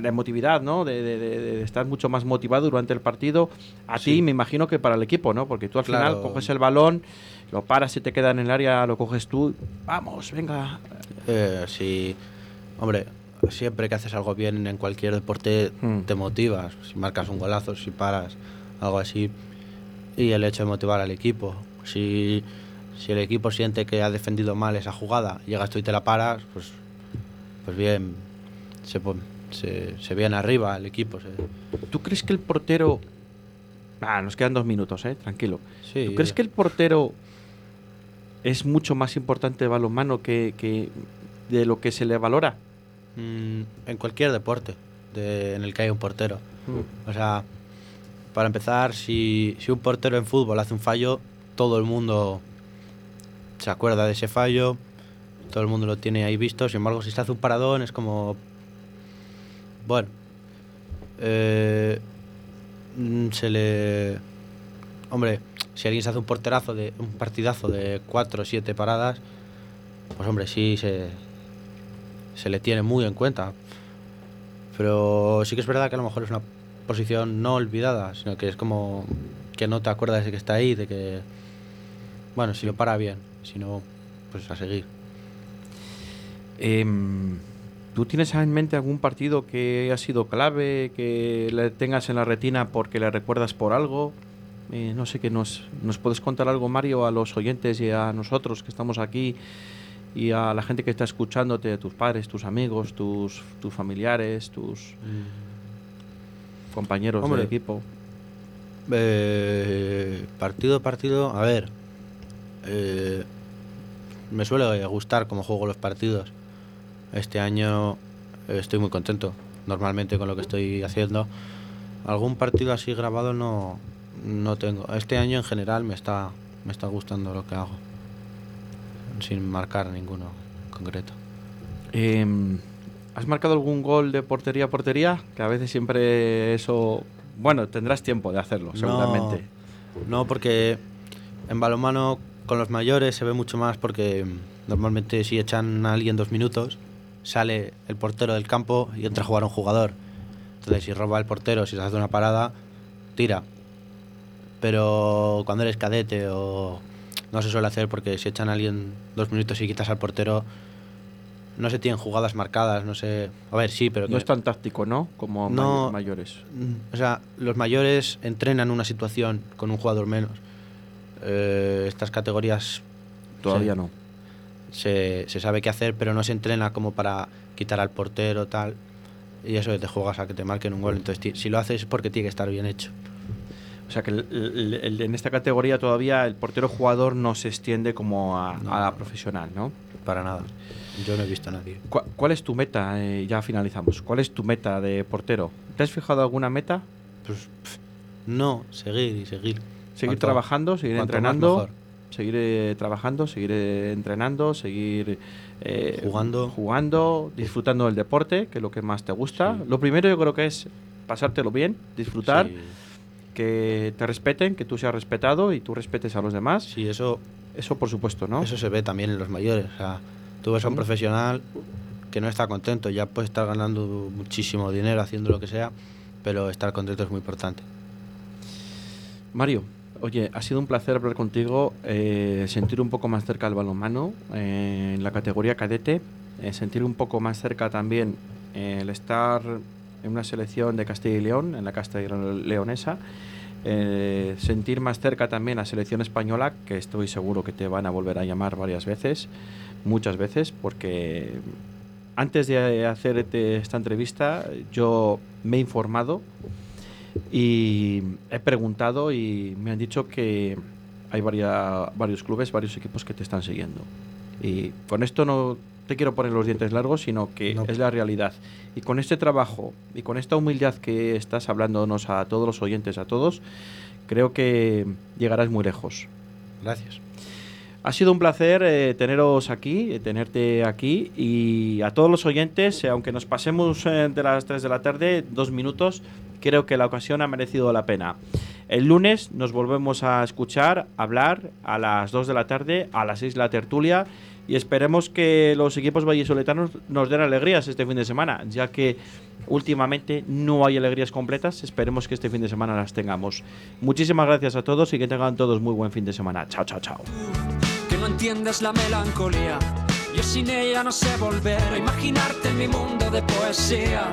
de emotividad, ¿no? De, de- estar mucho más motivado durante el partido. A ti, me imagino que para el equipo, ¿no? Porque tú al final coges el balón, lo paras y te queda en el área, lo coges tú. Vamos, venga. Eh, sí, hombre, siempre que haces algo bien en cualquier deporte Hmm. te motivas. Si marcas un golazo, si paras, algo así. Y el hecho de motivar al equipo. Si, si el equipo siente que ha defendido mal esa jugada, llegas tú y te la paras, pues, pues bien, se, se, se viene arriba el equipo. se- ¿Tú crees que el portero... Ah, nos quedan dos minutos, ¿eh? Tranquilo. Sí, ¿Tú crees que el portero es mucho más importante de balonmano que, que de lo que se le valora? Mm, en cualquier deporte de- en el que hay un portero. O sea, para empezar, si, si un portero en fútbol hace un fallo, todo el mundo se acuerda de ese fallo, todo el mundo lo tiene ahí visto. Sin embargo, si se hace un paradón, es como. Bueno. eh, se le. Hombre, si alguien se hace un porterazo de un partidazo de cuatro o siete paradas, pues hombre, sí se, se le tiene muy en cuenta. Pero sí que es verdad que a lo mejor es una posición no olvidada, sino que es como que no te acuerdas de que está ahí, de que, bueno, si lo para bien, si no, pues a seguir. Em, ¿Tú tienes en mente algún partido que ha sido clave, que le tengas en la retina porque le recuerdas por algo? Eh, no sé, que nos, nos puedes contar algo, Mario, a los oyentes y a nosotros que estamos aquí y a la gente que está escuchándote, tus padres, tus amigos, tus, tus familiares, tus compañeros Hombre. del equipo. Eh, partido a partido, a ver, eh, me suele gustar cómo juego los partidos. Este año estoy muy contento, normalmente con lo que estoy haciendo. Algún partido así grabado no, no tengo. Este año en general me está, me está gustando lo que hago, sin marcar ninguno en concreto. Em, ¿Has marcado algún gol de portería a portería? Que a veces siempre eso... Bueno, tendrás tiempo de hacerlo, seguramente. No, no, porque en balonmano con los mayores se ve mucho más porque normalmente si echan a alguien dos minutos, sale el portero del campo y entra a jugar un jugador. Entonces si roba el portero, si se hace una parada, tira. Pero cuando eres cadete o no se suele hacer porque si echan a alguien dos minutos y quitas al portero, no se tienen jugadas marcadas, no sé. A ver, sí, pero No que- es tan táctico, ¿no? Como No. mayores. Mm, O sea, los mayores entrenan una situación con un jugador menos. Eh, estas categorías. Todavía se- no. Se, se sabe qué hacer, pero no se entrena como para quitar al portero, tal. Y eso que te juegas a que te marquen un gol. Entonces, ti- si lo haces es porque tiene que estar bien hecho. O sea que el- el- el- en esta categoría todavía el portero jugador no se extiende como a, a la profesional, ¿no? Para nada. Yo no he visto a nadie. ¿Cuál, cuál es tu meta? Eh, ya finalizamos. ¿Cuál es tu meta de portero? ¿Te has fijado alguna meta? Pues no, seguir y seguir. Seguir Cuanto- trabajando, seguir cuanto más entrenando, seguir eh, trabajando, seguir eh, entrenando, seguir eh, Jugando. jugando, disfrutando del deporte, que es lo que más te gusta. Lo primero yo creo que es pasártelo bien, disfrutar, Sí. que te respeten, que tú seas respetado y tú respetes a los demás. Sí, eso, eso por supuesto, ¿no? Eso se ve también en los mayores. O sea, tú ves a un profesional que no está contento, ya puede estar ganando muchísimo dinero haciendo lo que sea, pero estar contento es muy importante. Mario, oye, ha sido un placer hablar contigo, eh, sentir un poco más cerca el balonmano eh, en la categoría cadete, eh, sentir un poco más cerca también eh, el estar en una selección de Castilla y León, en la Castilla Leonesa, eh, sentir más cerca también la selección española, que estoy seguro que te van a volver a llamar varias veces, muchas veces, porque antes de hacer esta entrevista yo me he informado Y he preguntado y me han dicho que hay varia- varios clubes, varios equipos que te están siguiendo. Y con esto no te quiero poner los dientes largos, sino que es la realidad. Y con este trabajo y con esta humildad que estás hablándonos a todos los oyentes, a todos, creo que llegarás muy lejos. Gracias. Ha sido un placer eh, teneros aquí, eh, tenerte aquí y a todos los oyentes, eh, aunque nos pasemos eh, de las 3 de la tarde, dos minutos, creo que la ocasión ha merecido la pena. El lunes nos volvemos a escuchar, hablar a las 2 de la tarde, a las 6 la tertulia y esperemos que los equipos vallisoletanos nos den alegrías este fin de semana, ya que últimamente no hay alegrías completas, esperemos que este fin de semana las tengamos. Muchísimas gracias a todos y que tengan todos muy buen fin de semana. Chao, chao, chao. No entiendes la melancolía. Yo sin ella no sé volver a imaginarte en mi mundo de poesía.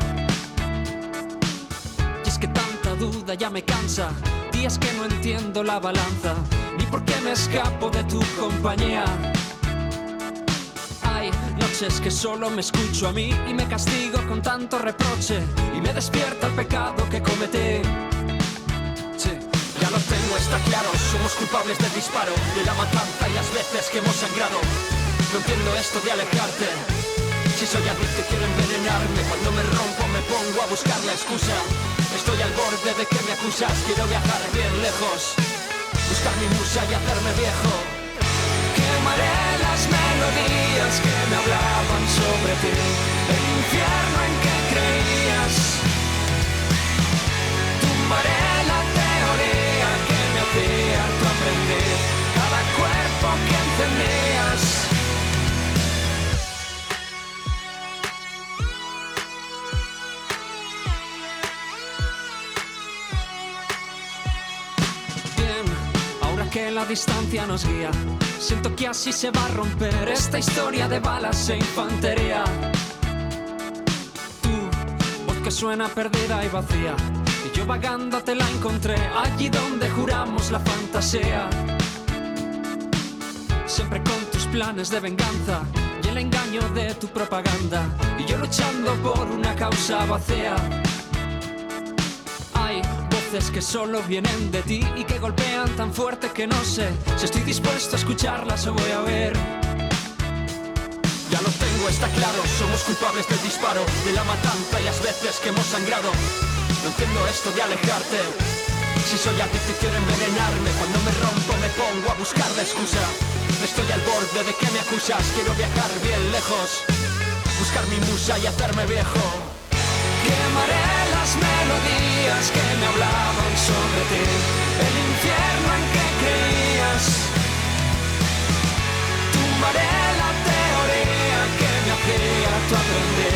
Y es que tanta duda ya me cansa, días que no entiendo la balanza, ni por qué me escapo de tu compañía. Hay noches que solo me escucho a mí y me castigo con tanto reproche y me despierta el pecado que cometí. Tengo, está claro. Somos culpables del disparo, de la matanza y las veces que hemos sangrado. No entiendo esto de alejarte. Si soy adicto quiero envenenarme, cuando me rompo me pongo a buscar la excusa. Estoy al borde de que me acusas, quiero viajar bien lejos. Buscar mi musa y hacerme viejo. Quemaré las melodías que me hablaban sobre ti. El infierno en que creías. Tumbaré Cada cuerpo que. Bien, ahora que la distancia nos guía, siento que así se va a romper esta historia de balas e infantería. Tu voz que suena perdida y vacía, y yo vagando te la encontré allí donde juramos la fantasía. Siempre con tus planes de venganza y el engaño de tu propaganda, y yo luchando por una causa vacía. Hay voces que solo vienen de ti y que golpean tan fuerte que no sé si estoy dispuesto a escucharlas o voy a ver. Ya lo tengo, está claro, somos culpables del disparo, de la matanza y las veces que hemos sangrado. No entiendo esto de alejarte. Si soy adicto y quiero envenenarme, cuando me rompo me pongo a buscar la excusa. Estoy al borde de que me acusas, quiero viajar bien lejos, buscar mi musa y hacerme viejo. Quemaré las melodías que me hablaban sobre ti, el infierno en que creías. Tumbaré la teoría que me hacía tu aprender,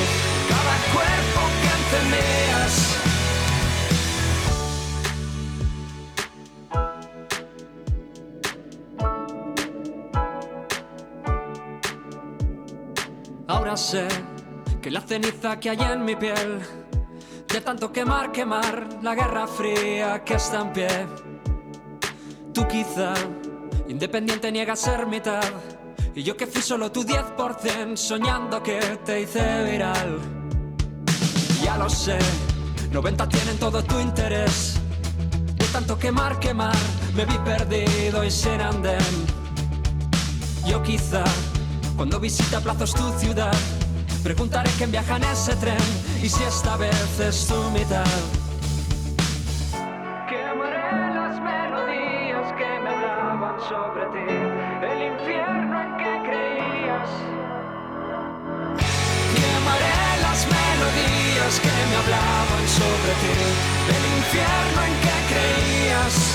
cada cuerpo que encendías. Sé que la ceniza que hay en mi piel, de tanto quemar, quemar, la guerra fría que está en pie. Tú quizá, independiente, niegas ser mitad, y yo que fui solo tu 10%, soñando que te hice viral. Ya lo sé, 90 tienen todo tu interés. De tanto quemar, quemar, me vi perdido y sin andén. Yo quizá, cuando visita plazos tu ciudad, preguntaré quién viaja en ese tren y si esta vez es tu mitad. Quemaré las melodías que me hablaban sobre ti, el infierno en que creías. Quemaré las melodías que me hablaban sobre ti, el infierno en que creías.